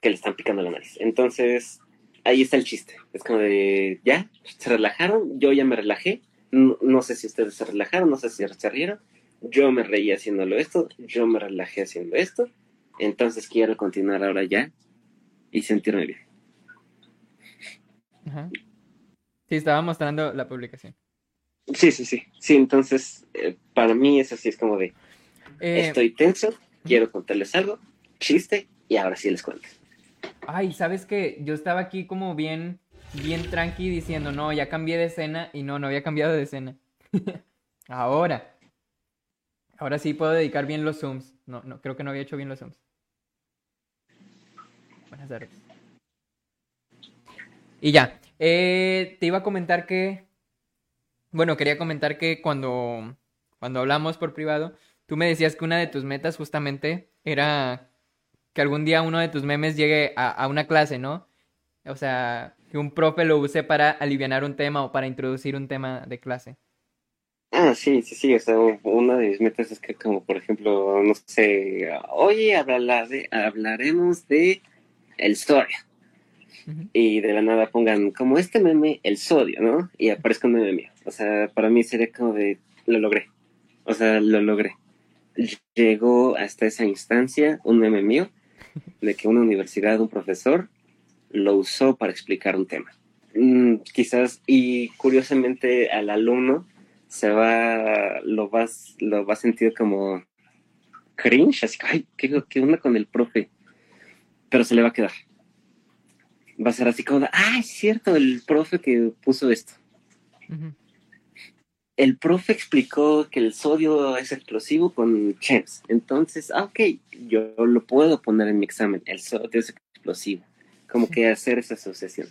Que le están picando la nariz. Entonces, ahí está el chiste. Es como de, ya, se relajaron, yo ya me relajé. No, no sé si ustedes se relajaron, no sé si se rieron yo me reí haciéndolo esto, yo me relajé haciendo esto, entonces quiero continuar ahora ya y sentirme bien. Sí, estaba mostrando la publicación. Sí, sí, sí. Sí, entonces eh, para mí es así, es como de, eh, estoy tenso, quiero contarles algo, chiste, y ahora sí les cuento. Ay, ¿sabes qué? Yo estaba aquí como bien, bien tranqui diciendo, no, ya cambié de escena, y no, no había cambiado de escena. ahora. Ahora sí puedo dedicar bien los zooms. No, no, creo que no había hecho bien los zooms. Buenas tardes. Y ya. Eh, te iba a comentar que. Bueno, quería comentar que cuando, cuando hablamos por privado, tú me decías que una de tus metas justamente era que algún día uno de tus memes llegue a, a una clase, ¿no? O sea, que un profe lo use para aliviar un tema o para introducir un tema de clase. Ah, sí, sí, sí, o sea, una de mis metas es que como por ejemplo, no sé, oye, hablaremos de el sodio. Y de la nada pongan como este meme, el sodio, ¿no? Y aparezca un meme mío. O sea, para mí sería como de, lo logré. O sea, lo logré. Llegó hasta esa instancia un meme mío de que una universidad, un profesor, lo usó para explicar un tema. Mm, quizás, y curiosamente al alumno se va, lo vas, lo va a sentir como cringe, así, ay, ¿qué, qué onda con el profe? Pero se le va a quedar. Va a ser así como, ah, es cierto, el profe que puso esto. El profe explicó que el sodio es explosivo con chems. Entonces, ah, ok, yo lo puedo poner en mi examen. El sodio es explosivo. Como que hacer esa asociación.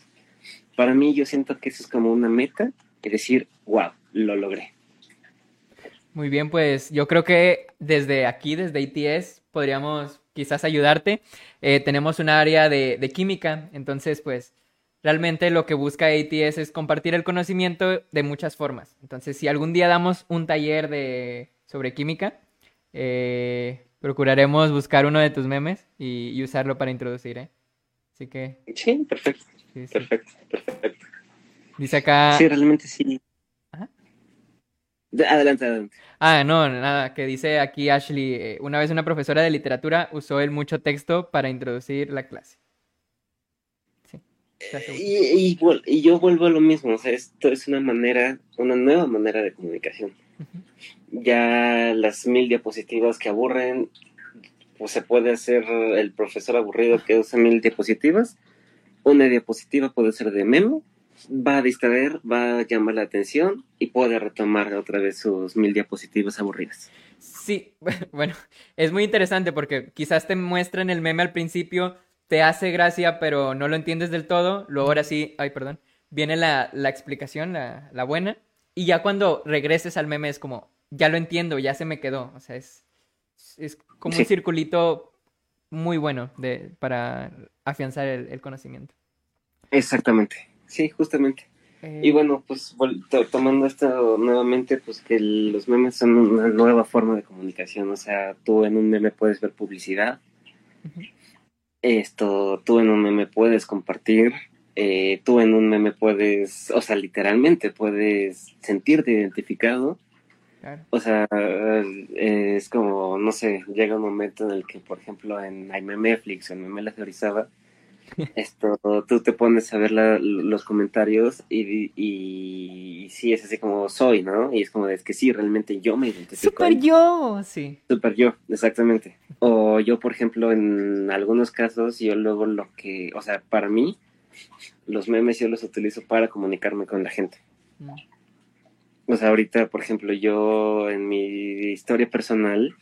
Para mí, yo siento que eso es como una meta y decir, wow, lo logré. Muy bien, pues yo creo que desde aquí, desde ITS, podríamos quizás ayudarte. Eh, tenemos un área de, química, entonces pues realmente lo que busca ITS es compartir el conocimiento de muchas formas. Entonces, si algún día damos un taller de, sobre química, eh, procuraremos buscar uno de tus memes y, usarlo para introducir, ¿eh? Así que... Sí, perfecto. Perfecto, perfecto. Dice acá... Sí, realmente sí. Adelante, adelante. Ah, no, nada, que dice aquí Ashley, eh, una vez una profesora de literatura usó el mucho texto para introducir la clase. Sí. Y, y, yo vuelvo a lo mismo, o sea, esto es una manera, una nueva manera de comunicación. Ya las mil diapositivas que aburren, pues se puede hacer el profesor aburrido que usa mil diapositivas. Una diapositiva puede ser de memo va a distraer, va a llamar la atención y puede retomar otra vez sus mil diapositivas aburridas. Sí, bueno, es muy interesante porque quizás te muestran el meme al principio, te hace gracia, pero no lo entiendes del todo. Luego ahora sí, ay, perdón, viene la, explicación, la, buena. Y ya cuando regreses al meme es como, ya lo entiendo, ya se me quedó. O sea, es, es como un circulito muy bueno de, para afianzar el conocimiento. Exactamente. Sí, justamente. Eh, y bueno, pues tomando esto nuevamente, pues que los memes son una nueva forma de comunicación. O sea, tú en un meme puedes ver publicidad. Esto, tú en un meme puedes compartir. Eh, tú en un meme puedes, o sea, literalmente puedes sentirte identificado. O sea, es como, no sé, llega un momento en el que, por ejemplo, en Netflix o en Meme La Teorizaba, esto, tú te pones a ver los comentarios y, y, sí, es así como soy, ¿no? Y es como, es que sí, realmente yo me identifico. Super yo, sí. Super yo, exactamente. O yo, por ejemplo, en algunos casos, yo luego lo que, o sea, para mí, los memes yo los utilizo para comunicarme con la gente. Mm. O sea, ahorita, por ejemplo, yo en mi historia personal,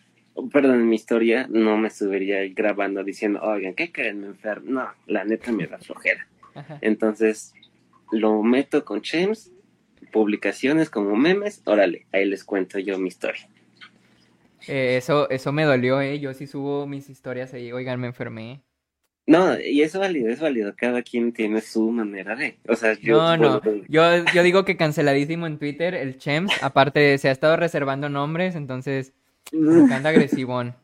perdón, en mi historia no me subiría grabando diciendo, oigan, ¿qué creen? Me enfermo. No, la neta me da flojera. Entonces, lo meto con James, publicaciones como memes, órale, ahí les cuento yo mi historia. Eh, eso, eso me dolió, ¿eh? Yo sí subo mis historias ahí, oigan, me enfermé. No, y es válido, es válido. Cada quien tiene su manera de. O sea, yo. No, no. Yo, yo digo que canceladísimo en Twitter el Chems. Aparte, se ha estado reservando nombres, entonces anda agresivón.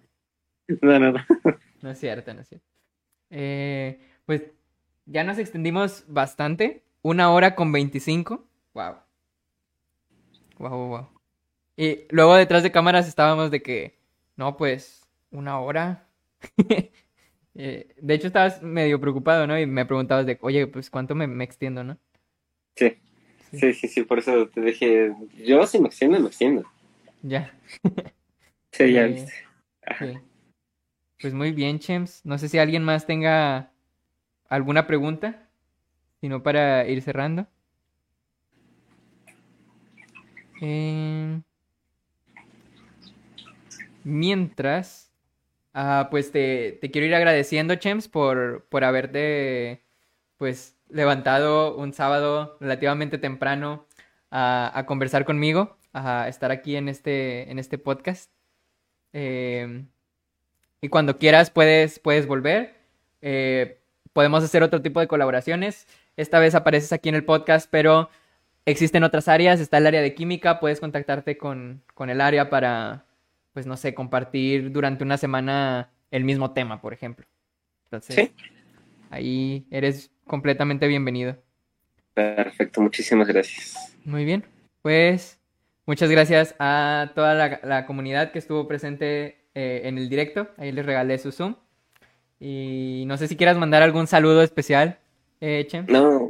No, no, no. No es cierto, no es cierto. Eh, pues ya nos extendimos bastante. Una hora con veinticinco. Wow. Wow, wow. Y luego detrás de cámaras estábamos de que, no, pues, una hora. Eh, de hecho, estabas medio preocupado, ¿no? Y me preguntabas de, oye, pues, ¿cuánto me, me extiendo, no? Sí. sí. sí, sí, por eso te dije, yo si me extiendo, me extiendo. Ya. Sí, ya viste. Pues muy bien, Chems. No sé si alguien más tenga alguna pregunta, sino para ir cerrando. Eh, mientras, ah, pues te, quiero ir agradeciendo, Chems, por, por haberte pues levantado un sábado relativamente temprano a, a conversar conmigo, a estar aquí en este, en este podcast. Em, y cuando quieras puedes, puedes volver. Eh, podemos hacer otro tipo de colaboraciones. Esta vez apareces aquí en el podcast, pero existen otras áreas. Está el área de química. Puedes contactarte con, el área para, pues no sé, compartir durante una semana el mismo tema, por ejemplo. Entonces, ahí eres completamente bienvenido. Perfecto, muchísimas gracias. Muy bien, pues Muchas gracias a toda la, comunidad que estuvo presente eh, en el directo. Ahí les regalé su Zoom. Y no sé si quieras mandar algún saludo especial, eh, No,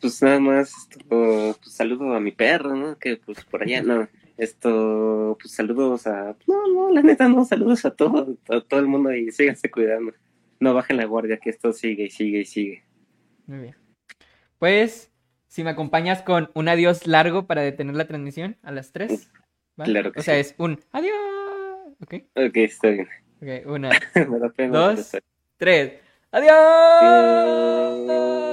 pues nada más, pues, saludo a mi perro, ¿no? Que pues por allá, no. Esto, pues saludos a... No, no, la neta, no, saludos a todo, a todo el mundo y síganse cuidando. No bajen la guardia, que esto sigue y sigue y sigue. Muy bien. Pues si me acompañas con un adiós largo para detener la transmisión a las 3. Claro que O sea, es un adiós. ¿Ok? Ok, está bien. Ok, una, dos, tres. ¡Adiós!